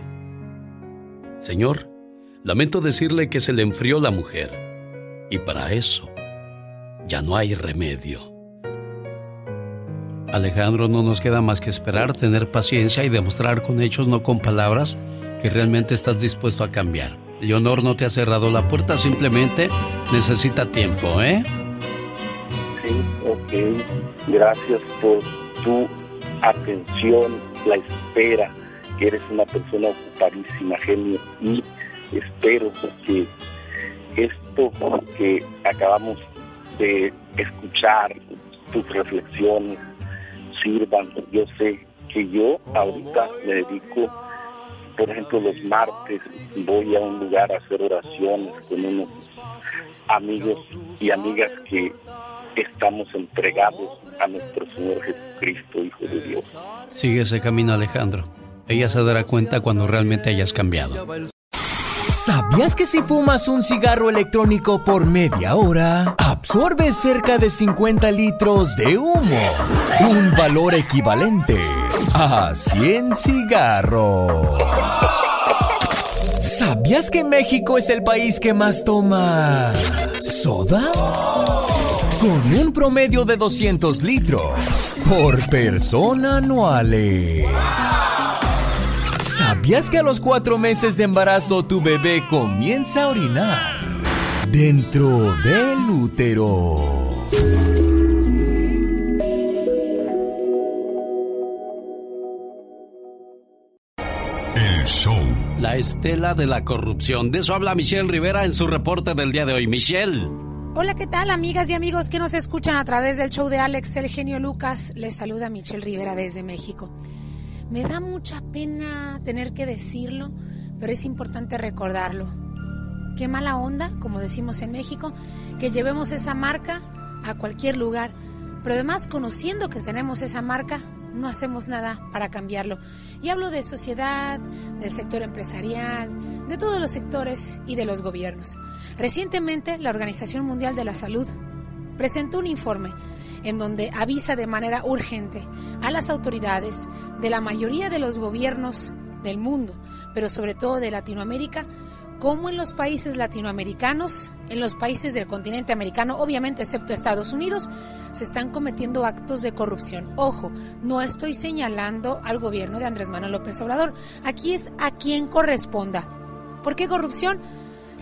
Señor, lamento decirle que se le enfrió la mujer. Y para eso ya no hay remedio. Alejandro, no nos queda más que esperar, tener paciencia y demostrar con hechos, no con palabras, que realmente estás dispuesto a cambiar. Leonor no te ha cerrado la puerta, simplemente necesita tiempo, ¿eh? Sí, ok. Gracias por tu atención, la espera, eres una persona ocupadísima, genio, y espero que esto que acabamos de escuchar, tus reflexiones, sirvan. Yo sé que yo ahorita me dedico, por ejemplo, los martes voy a un lugar a hacer oraciones con unos amigos y amigas que estamos entregados a nuestro Señor Jesucristo, Hijo de Dios. Sigue ese camino, Alejandro. Ella se dará cuenta cuando realmente hayas cambiado. ¿Sabías que si fumas un cigarro electrónico por media hora, absorbes cerca de 50 litros de humo? Un valor equivalente a 100 cigarros. ¿Sabías que México es el país que más toma soda? Con un promedio de 200 litros por persona anuales. ¿Sabías que a los cuatro meses de embarazo tu bebé comienza a orinar dentro del útero? El show. La estela de la corrupción. De eso habla Michelle Rivera en su reporte del día de hoy. Michelle. Hola, ¿qué tal amigas y amigos que nos escuchan a través del show de Alex El Genio Lucas? Les saluda Michelle Rivera desde México. Me da mucha pena tener que decirlo, pero es importante recordarlo. Qué mala onda, como decimos en México, que llevemos esa marca a cualquier lugar, pero además conociendo que tenemos esa marca, no hacemos nada para cambiarlo. Y hablo de sociedad, del sector empresarial, de todos los sectores y de los gobiernos. Recientemente, la Organización Mundial de la Salud presentó un informe en donde avisa de manera urgente a las autoridades de la mayoría de los gobiernos del mundo, pero sobre todo de Latinoamérica, como en los países latinoamericanos, en los países del continente americano, obviamente excepto Estados Unidos, se están cometiendo actos de corrupción. Ojo, no estoy señalando al gobierno de Andrés Manuel López Obrador, aquí es a quien corresponda. ¿Por qué corrupción?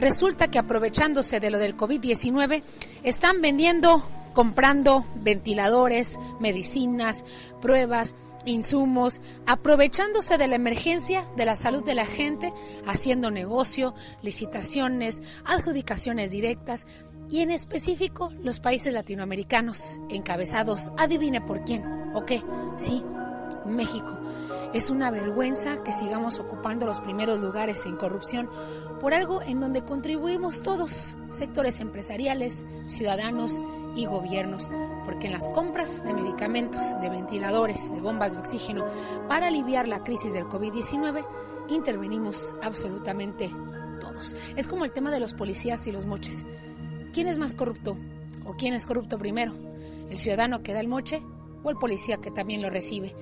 Resulta que aprovechándose de lo del COVID-19, están vendiendo comprando ventiladores, medicinas, pruebas, insumos, aprovechándose de la emergencia de la salud de la gente, haciendo negocio, licitaciones, adjudicaciones directas y en específico los países latinoamericanos encabezados, adivine por quién, ¿o qué? Sí, México. Es una vergüenza que sigamos ocupando los primeros lugares en corrupción por algo en donde contribuimos todos, sectores empresariales, ciudadanos y gobiernos, porque en las compras de medicamentos, de ventiladores, de bombas de oxígeno para aliviar la crisis del COVID-19, intervenimos absolutamente todos. Es como el tema de los policías y los moches. ¿Quién es más corrupto? ¿O quién es corrupto primero? ¿El ciudadano que da el moche o el policía que también lo recibe?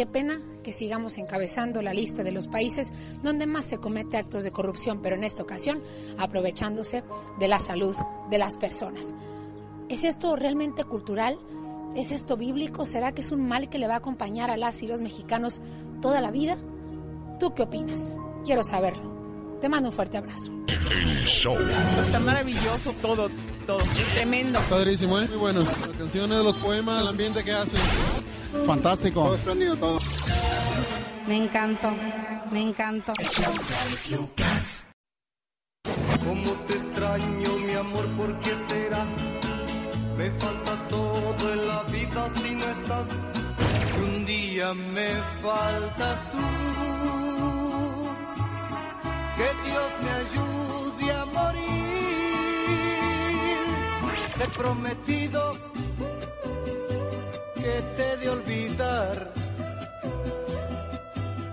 Qué pena que sigamos encabezando la lista de los países donde más se comete actos de corrupción, pero en esta ocasión aprovechándose de la salud de las personas. ¿Es esto realmente cultural? ¿Es esto bíblico? ¿Será que es un mal que le va a acompañar a las y los mexicanos toda la vida? ¿Tú qué opinas? Quiero saberlo. Te mando un fuerte abrazo. Está maravilloso todo, todo. Tremendo. Padrísimo, ¿eh? Muy bueno. Las canciones, los poemas, el ambiente que hacen. Fantástico. Todo espléndido todo. Me encantó, me encantó. ¿Cómo te extraño, mi amor? ¿Por qué será? Me falta todo en la vida si no estás. Si un día me faltas tú, que Dios me ayude a morir. Te he prometido que te he de olvidar.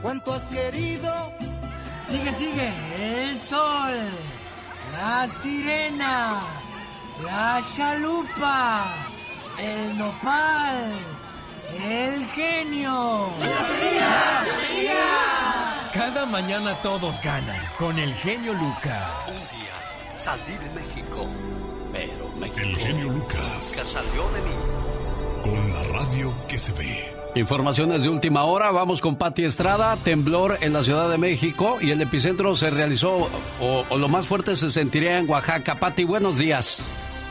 ¿Cuánto has querido? Sigue, sigue. El sol, la sirena, la chalupa, el nopal, el genio. Cada mañana todos ganan con el genio Lucas. Un día salí de México, pero México El genio Lucas. nunca salió de mí. Con la radio que se ve. Informaciones de última hora, vamos con Pati Estrada, temblor en la Ciudad de México y el epicentro se realizó, o, o lo más fuerte se sentiría en Oaxaca. Pati, buenos días.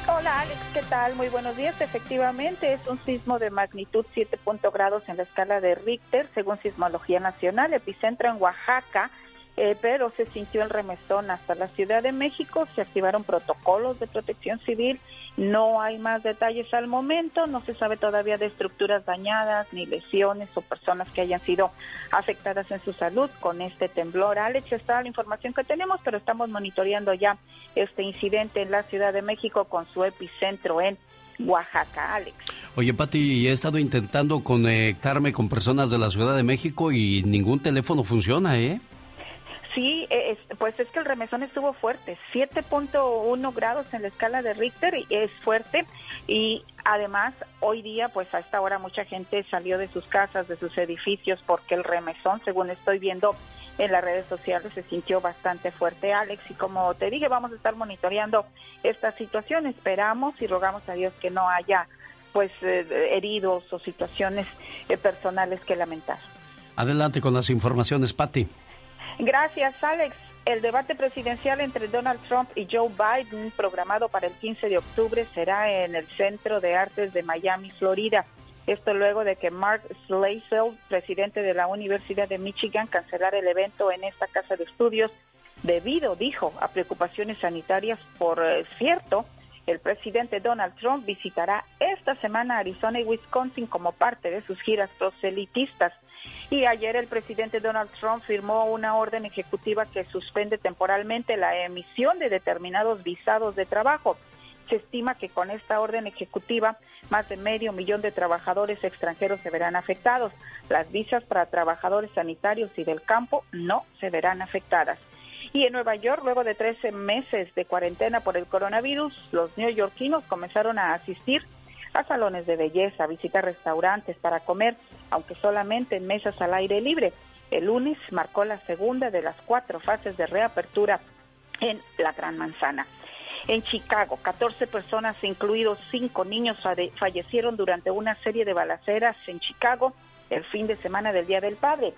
Hola Alex, ¿qué tal? Muy buenos días. Efectivamente es un sismo de magnitud 7 punto grados en la escala de Richter, según Sismología Nacional, epicentro en Oaxaca, eh, pero se sintió el remesón hasta la Ciudad de México, se activaron protocolos de protección civil, no hay más detalles al momento, no se sabe todavía de estructuras dañadas, ni lesiones o personas que hayan sido afectadas en su salud con este temblor. Alex, está la información que tenemos, pero estamos monitoreando ya este incidente en la Ciudad de México con su epicentro en Oaxaca, Alex. Oye, Pati, he estado intentando conectarme con personas de la Ciudad de México y ningún teléfono funciona, ¿eh? Sí, es- pues es que el remesón estuvo fuerte, 7.1 grados en la escala de Richter y es fuerte y además hoy día pues a esta hora mucha gente salió de sus casas, de sus edificios porque el remesón, según estoy viendo en las redes sociales, se sintió bastante fuerte, Alex, y como te dije, vamos a estar monitoreando esta situación, esperamos y rogamos a Dios que no haya pues eh, heridos o situaciones eh, personales que lamentar. Adelante con las informaciones, Pati. Gracias, Alex. El debate presidencial entre Donald Trump y Joe Biden, programado para el 15 de octubre, será en el Centro de Artes de Miami, Florida. Esto luego de que Mark Slaisel, presidente de la Universidad de Michigan, cancelara el evento en esta casa de estudios debido, dijo, a preocupaciones sanitarias. Por eh, cierto, el presidente Donald Trump visitará esta semana Arizona y Wisconsin como parte de sus giras proselitistas. Y ayer el presidente Donald Trump firmó una orden ejecutiva que suspende temporalmente la emisión de determinados visados de trabajo. Se estima que con esta orden ejecutiva más de medio millón de trabajadores extranjeros se verán afectados. Las visas para trabajadores sanitarios y del campo no se verán afectadas. Y en Nueva York, luego de 13 meses de cuarentena por el coronavirus, los neoyorquinos comenzaron a asistir a salones de belleza, a visitar restaurantes para comer, aunque solamente en mesas al aire libre. El lunes marcó la segunda de las cuatro fases de reapertura en la Gran Manzana. En Chicago, 14 personas, incluidos cinco niños, fallecieron durante una serie de balaceras en Chicago el fin de semana del Día del Padre.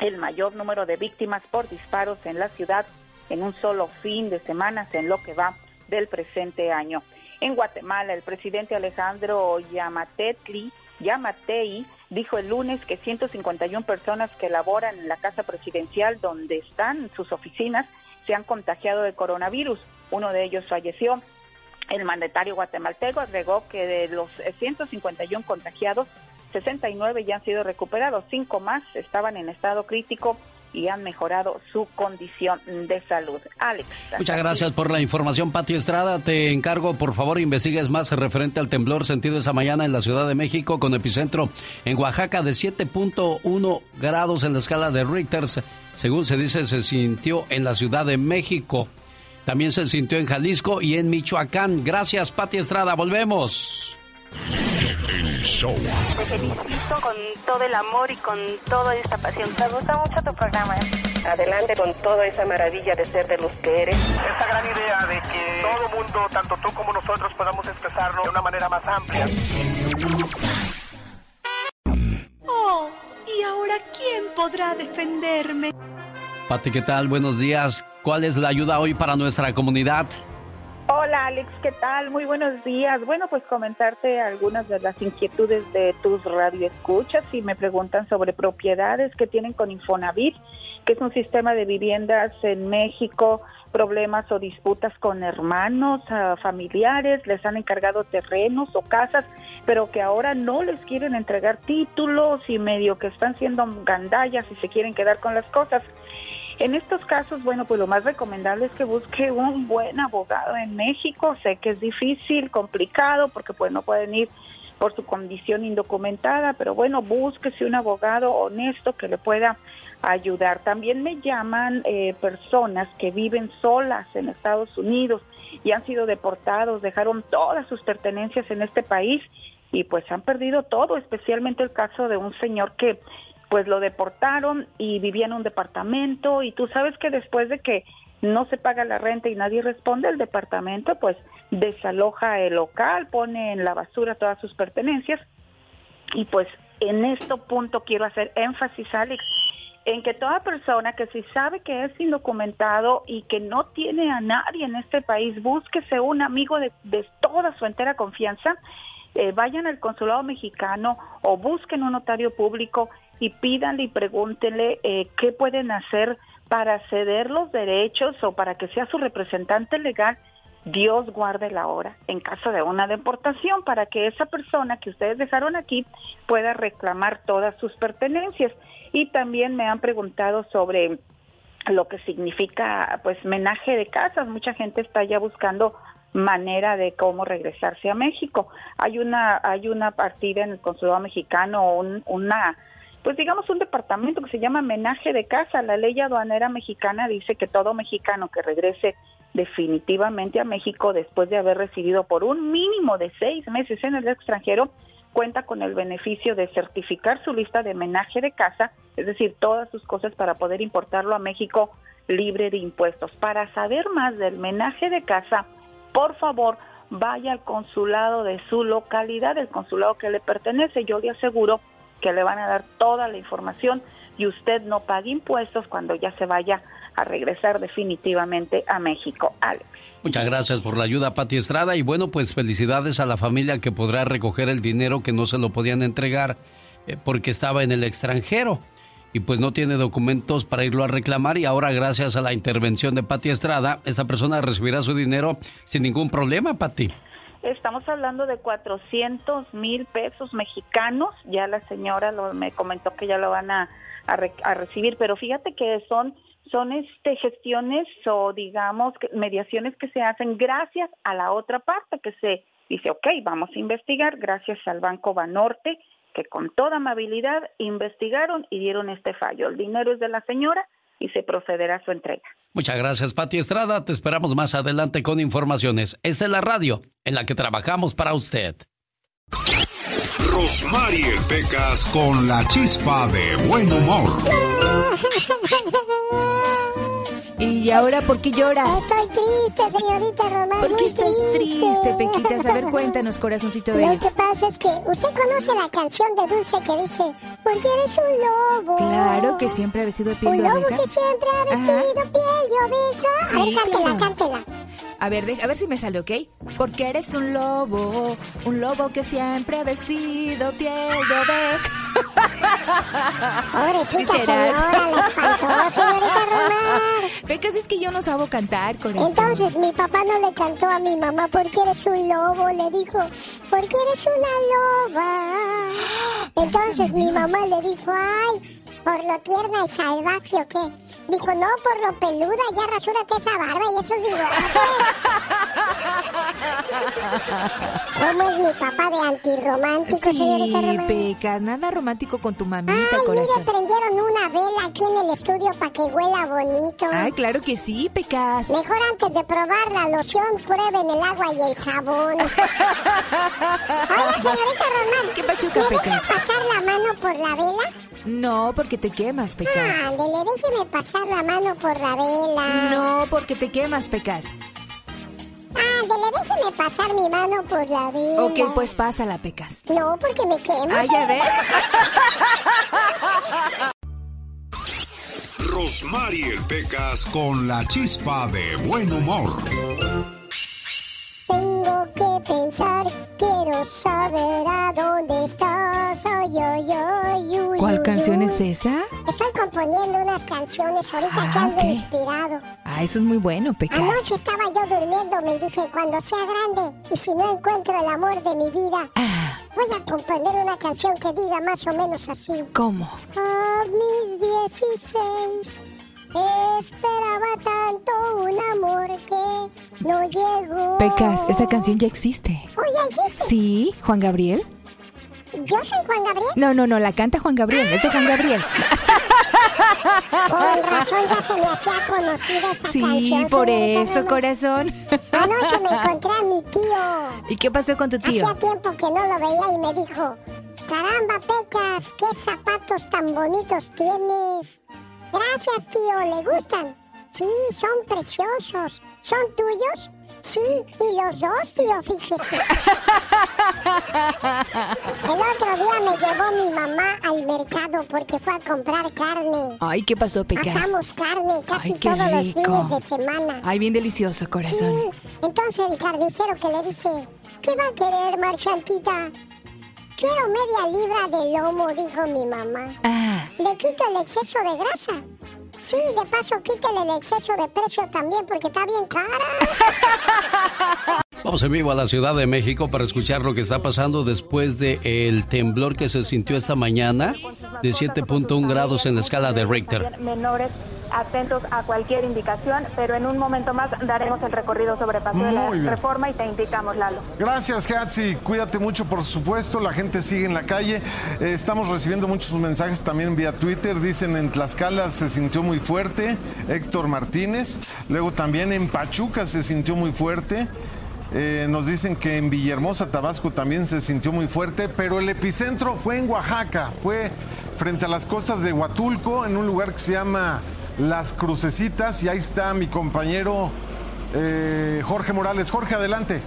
El mayor número de víctimas por disparos en la ciudad en un solo fin de semana en lo que va del presente año. En Guatemala, el presidente Alejandro Yamatetli, Yamatei dijo el lunes que 151 personas que laboran en la casa presidencial donde están sus oficinas se han contagiado de coronavirus. Uno de ellos falleció. El mandatario guatemalteco agregó que de los 151 contagiados, 69 ya han sido recuperados, cinco más estaban en estado crítico y han mejorado su condición de salud. Alex. Muchas gracias por la información, Pati Estrada. Te encargo, por favor, investigues más referente al temblor sentido esa mañana en la Ciudad de México con epicentro en Oaxaca de 7.1 grados en la escala de Richter. Según se dice, se sintió en la Ciudad de México. También se sintió en Jalisco y en Michoacán. Gracias, Pati Estrada. Volvemos. Te felicito con todo el amor y con toda esta pasión. Me gusta mucho tu programa. Adelante con toda esa maravilla de ser de los que eres. Esta gran idea de que todo mundo, tanto tú como nosotros, podamos expresarlo de una manera más amplia. Oh, ¿y ahora quién podrá defenderme? Pati, ¿qué tal? Buenos días. ¿Cuál es la ayuda hoy para nuestra comunidad? Hola Alex, ¿qué tal? Muy buenos días. Bueno, pues comentarte algunas de las inquietudes de tus radioescuchas y me preguntan sobre propiedades que tienen con Infonavit, que es un sistema de viviendas en México, problemas o disputas con hermanos, ah, familiares, les han encargado terrenos o casas, pero que ahora no les quieren entregar títulos y medio que están siendo gandallas y se quieren quedar con las cosas. En estos casos, bueno, pues lo más recomendable es que busque un buen abogado en México. Sé que es difícil, complicado, porque pues no pueden ir por su condición indocumentada, pero bueno, búsquese un abogado honesto que le pueda ayudar. También me llaman eh, personas que viven solas en Estados Unidos y han sido deportados, dejaron todas sus pertenencias en este país y pues han perdido todo, especialmente el caso de un señor que pues lo deportaron y vivía en un departamento y tú sabes que después de que no se paga la renta y nadie responde, el departamento pues desaloja el local, pone en la basura todas sus pertenencias. Y pues en este punto quiero hacer énfasis, Alex, en que toda persona que si sabe que es indocumentado y que no tiene a nadie en este país, búsquese un amigo de, toda su entera confianza, eh, vayan al consulado mexicano o busquen un notario público y pídanle y pregúntenle eh, qué pueden hacer para ceder los derechos o para que sea su representante legal. Dios guarde la hora en caso de una deportación para que esa persona que ustedes dejaron aquí pueda reclamar todas sus pertenencias. Y también me han preguntado sobre lo que significa pues menaje de casas. Mucha gente está ya buscando manera de cómo regresarse a México. Hay una hay una partida en el consulado mexicano, un, una pues digamos un departamento que se llama menaje de casa. La ley aduanera mexicana dice que todo mexicano que regrese definitivamente a México después de haber recibido por un mínimo de seis meses en el extranjero cuenta con el beneficio de certificar su lista de menaje de casa, es decir, todas sus cosas para poder importarlo a México libre de impuestos. Para saber más del menaje de casa, por favor, vaya al consulado de su localidad, el consulado que le pertenece. Yo le aseguro que le van a dar toda la información y usted no pague impuestos cuando ya se vaya a regresar definitivamente a México. Alex. Muchas gracias por la ayuda, Pati Estrada. Y bueno, pues felicidades a la familia que podrá recoger el dinero que no se lo podían entregar eh, porque estaba en el extranjero. Y pues no tiene documentos para irlo a reclamar y ahora gracias a la intervención de Pati Estrada, esa persona recibirá su dinero sin ningún problema, Pati. Estamos hablando de 400 mil pesos mexicanos. Ya la señora lo, me comentó que ya lo van a, a, recibir, pero fíjate que son son este gestiones o digamos mediaciones que se hacen gracias a la otra parte que se dice, ok, vamos a investigar gracias al Banco Banorte que con toda amabilidad investigaron y dieron este fallo. El dinero es de la señora y se procederá a su entrega. Muchas gracias, Pati Estrada. Te esperamos más adelante con informaciones. Esta es la radio en la que trabajamos para usted. Rosmarie Pecas con la chispa de buen humor. ¿Y ahora por qué lloras? Estoy triste, señorita Román. ¿Por qué estás triste, Pequitas? A ver, cuéntanos, corazoncito bello. Lo que pasa es que usted conoce la canción de Dulce que dice, porque eres un lobo. Claro, que siempre ha vestido piel de Un lobo que siempre ha vestido piel de oveja. Sí, a ver, cántela, cántela. A ver, a ver si me sale, ¿ok? Porque eres un lobo, un lobo que siempre ha vestido piel de oveja. Pobrecita señora, la espantó, señorita Román. Pecas, es que yo no sabo cantar, corazón. Entonces, mi papá no le cantó a mi mamá porque eres un lobo, le dijo, porque eres una loba. Entonces mi mamá le dijo, ay, por lo tierna y salvaje o qué. Dijo, no, por lo peluda, ya rasúrate esa barba y esos bigotes. ¿Cómo es mi papá de antirromántico, Sí? Pecas, nada romántico con tu mamita, Ay, mire, corazón. prendieron una vela aquí en el estudio para que huela bonito. Ay, claro que sí, Pecas. Mejor antes de probar la loción, prueben el agua y el jabón. Oye, señorita Román. ¿Qué pachuca, ¿Me deja Pecas? pasar la mano por la vela? No, porque te quemas, Pecas. Ándele, déjeme pasar la mano por la vela. No, porque te quemas, Pecas. Ándele, déjeme pasar mi mano por la vela. Ok, pues pásala, Pecas. No, porque me quemo. Ah, ya ves. Rosmarie Pecas con la chispa de buen humor. Pensar, quiero saber a dónde estás. Ay, ay, ay, uy, ¿Cuál uy, canción uy. es esa? Estoy componiendo unas canciones ahorita que Ah, ando ok. inspirado. Ah, eso es muy bueno, Pecas. Anoche estaba yo durmiendo, me dije, cuando sea grande y si no encuentro el amor de mi vida, Ah. voy a componer una canción que diga más o menos así. ¿Cómo? A mis 16 esperaba tanto un amor que no llegó. Pecas, esa canción ya existe. Oye, ¿existe? ¿Sí? ¿Juan Gabriel? ¿Yo soy Juan Gabriel? No, no, no, la canta Juan Gabriel, es de Juan Gabriel. Con razón ya se me hacía conocida esa Sí, canción. por señorita eso, corazón. Anoche me encontré a mi tío. ¿Y qué pasó con tu tío? Hacía tiempo que no lo veía y me dijo, caramba, Pecas, qué zapatos tan bonitos tienes. Gracias, tío, ¿le gustan? Sí, son preciosos. ¿Son tuyos? Sí, y los dos, tío, fíjese. El otro día me llevó mi mamá al mercado porque fue a comprar carne. Ay, ¿qué pasó, Pecas? Asamos carne casi Ay, todos los rico. fines de semana. Ay, bien delicioso, corazón. Sí, entonces el carnicero que le dice, ¿qué va a querer, marchantita? Quiero media libra de lomo, dijo mi mamá. Ah. Le quito el exceso de grasa. Sí, de paso quítale el exceso de precio también porque está bien cara. Vamos en vivo a la Ciudad de México para escuchar lo que está pasando después del temblor que se sintió esta mañana de 7.1 grados en la escala de Richter. menores atentos a cualquier indicación, pero en un momento más daremos el recorrido sobre Paseo de la bien. Reforma y te indicamos, Lalo. Gracias, Hatsi. Cuídate mucho, por supuesto. La gente sigue en la calle. Eh, estamos recibiendo muchos mensajes también vía Twitter. Dicen en Tlaxcala se sintió muy fuerte. Héctor Martínez. Luego también en Pachuca se sintió muy fuerte. Eh, nos dicen que en Villahermosa, Tabasco, también se sintió muy fuerte, pero el epicentro fue en Oaxaca, fue frente a las costas de Huatulco, en un lugar que se llama Las Crucecitas, y ahí está mi compañero eh, Jorge Morales. Jorge, adelante.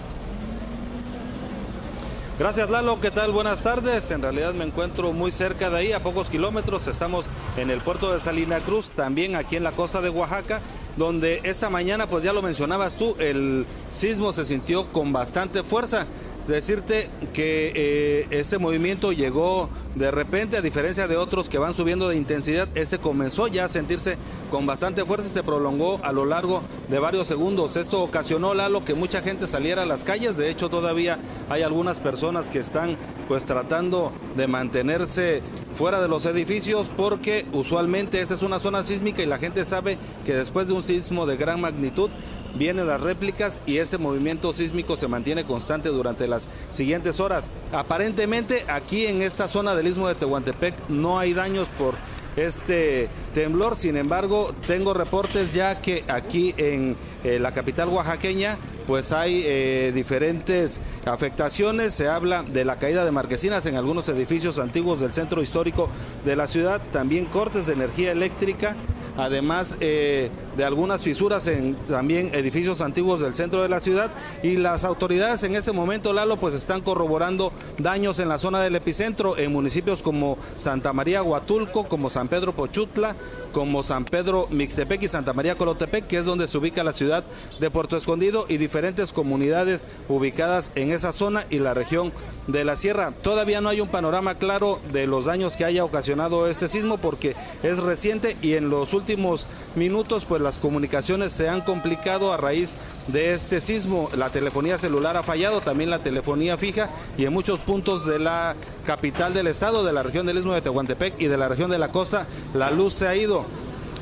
Gracias Lalo, ¿qué tal? Buenas tardes. En realidad me encuentro muy cerca de ahí, a pocos kilómetros. Estamos en el puerto de Salina Cruz, también aquí en la costa de Oaxaca, donde esta mañana, pues ya lo mencionabas tú, el sismo se sintió con bastante fuerza. Decirte que eh, este movimiento llegó de repente, a diferencia de otros que van subiendo de intensidad, este comenzó ya a sentirse con bastante fuerza y se prolongó a lo largo de varios segundos. Esto ocasionó, Lalo, que mucha gente saliera a las calles. De hecho, todavía hay algunas personas que están pues tratando de mantenerse fuera de los edificios porque usualmente esa es una zona sísmica y la gente sabe que después de un sismo de gran magnitud vienen las réplicas y este movimiento sísmico se mantiene constante durante las siguientes horas. Aparentemente aquí en esta zona del istmo de Tehuantepec no hay daños por este temblor, sin embargo tengo reportes ya que aquí en eh, la capital oaxaqueña pues hay eh, diferentes afectaciones, se habla de la caída de marquesinas en algunos edificios antiguos del centro histórico de la ciudad, también cortes de energía eléctrica, además eh, de algunas fisuras en también edificios antiguos del centro de la ciudad. Y las autoridades en ese momento, Lalo, pues están corroborando daños en la zona del epicentro en municipios como Santa María Huatulco, como San Pedro Pochutla, como San Pedro Mixtepec y Santa María Colotepec, que es donde se ubica la ciudad de Puerto Escondido y diferentes comunidades ubicadas en esa zona y la región de la sierra. Todavía no hay un panorama claro de los daños que haya ocasionado este sismo porque es reciente y en los últimos minutos pues las comunicaciones se han complicado a raíz de este sismo. La telefonía celular ha fallado, también la telefonía fija y en muchos puntos de la capital del estado, de la región del Istmo de Tehuantepec y de la región de la costa, la luz se ha ido.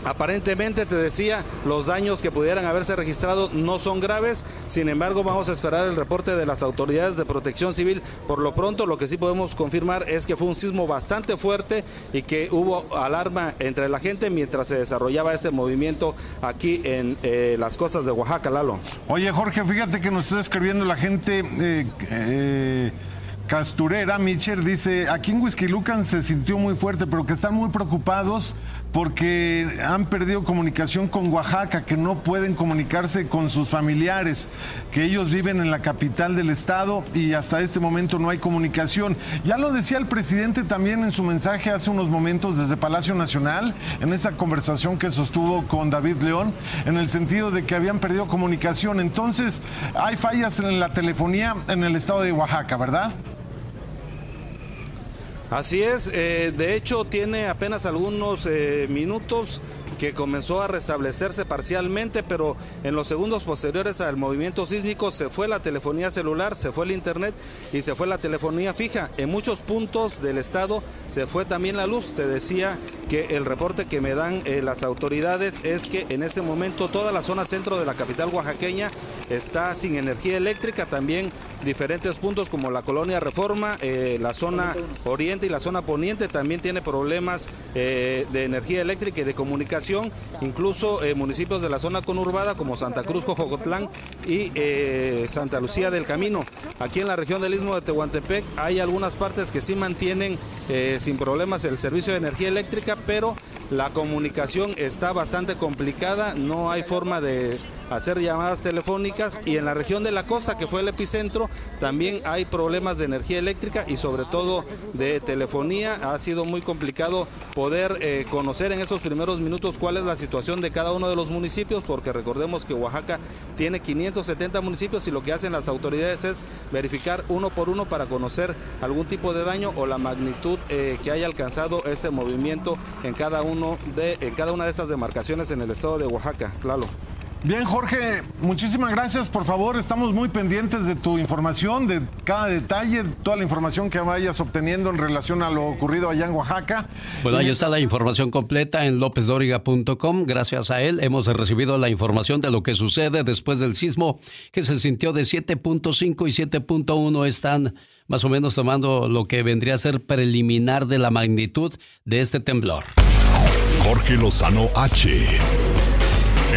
Aparentemente, te decía, los daños que pudieran haberse registrado no son graves, sin embargo vamos a esperar el reporte de las autoridades de protección civil. Por lo pronto, lo que sí podemos confirmar es que fue un sismo bastante fuerte y que hubo alarma entre la gente mientras se desarrollaba este movimiento aquí en eh, las costas de Oaxaca, Lalo. Oye, Jorge, fíjate que nos está escribiendo la gente... Eh, eh, Casturera, Micher, dice, aquí en Huizquilucan se sintió muy fuerte, pero que están muy preocupados porque han perdido comunicación con Oaxaca, que no pueden comunicarse con sus familiares, que ellos viven en la capital del estado y hasta este momento no hay comunicación. Ya lo decía el presidente también en su mensaje hace unos momentos desde Palacio Nacional, en esa conversación que sostuvo con David León, en el sentido de que habían perdido comunicación. Entonces, hay fallas en la telefonía en el estado de Oaxaca, ¿verdad? Así es, eh, de hecho tiene apenas algunos eh, minutos que comenzó a restablecerse parcialmente, pero en los segundos posteriores al movimiento sísmico se fue la telefonía celular, se fue el internet y se fue la telefonía fija. En muchos puntos del estado se fue también la luz. Te decía que el reporte que me dan eh, las autoridades es que en este momento toda la zona centro de la capital oaxaqueña está sin energía eléctrica, también diferentes puntos como la colonia Reforma, eh, la zona oriente y la zona poniente. También tiene problemas eh, de energía eléctrica y de comunicación. Incluso eh, municipios de la zona conurbada como Santa Cruz, Jojocotlán y Santa Lucía del Camino. Aquí en la región del Istmo de Tehuantepec hay algunas partes que sí mantienen sin problemas el servicio de energía eléctrica, pero la comunicación está bastante complicada, no hay forma de hacer llamadas telefónicas y en la región de la costa, que fue el epicentro, también hay problemas de energía eléctrica y sobre todo de telefonía. Ha sido muy complicado poder eh, conocer en estos primeros minutos cuál es la situación de cada uno de los municipios, porque recordemos que Oaxaca tiene 570 municipios y lo que hacen las autoridades es verificar uno por uno para conocer algún tipo de daño o la magnitud eh, que haya alcanzado ese movimiento en cada uno de en cada una de esas demarcaciones en el estado de Oaxaca. Claro. Bien, Jorge, muchísimas gracias. Por favor, estamos muy pendientes de tu información, de cada detalle, toda la información que vayas obteniendo en relación a lo ocurrido allá en Oaxaca. Bueno, ahí está la información completa en lopezdoriga.com. Gracias a él hemos recibido la información de lo que sucede después del sismo que se sintió de 7.5 y 7.1 están más o menos tomando lo que vendría a ser preliminar de la magnitud de este temblor. Jorge Lozano H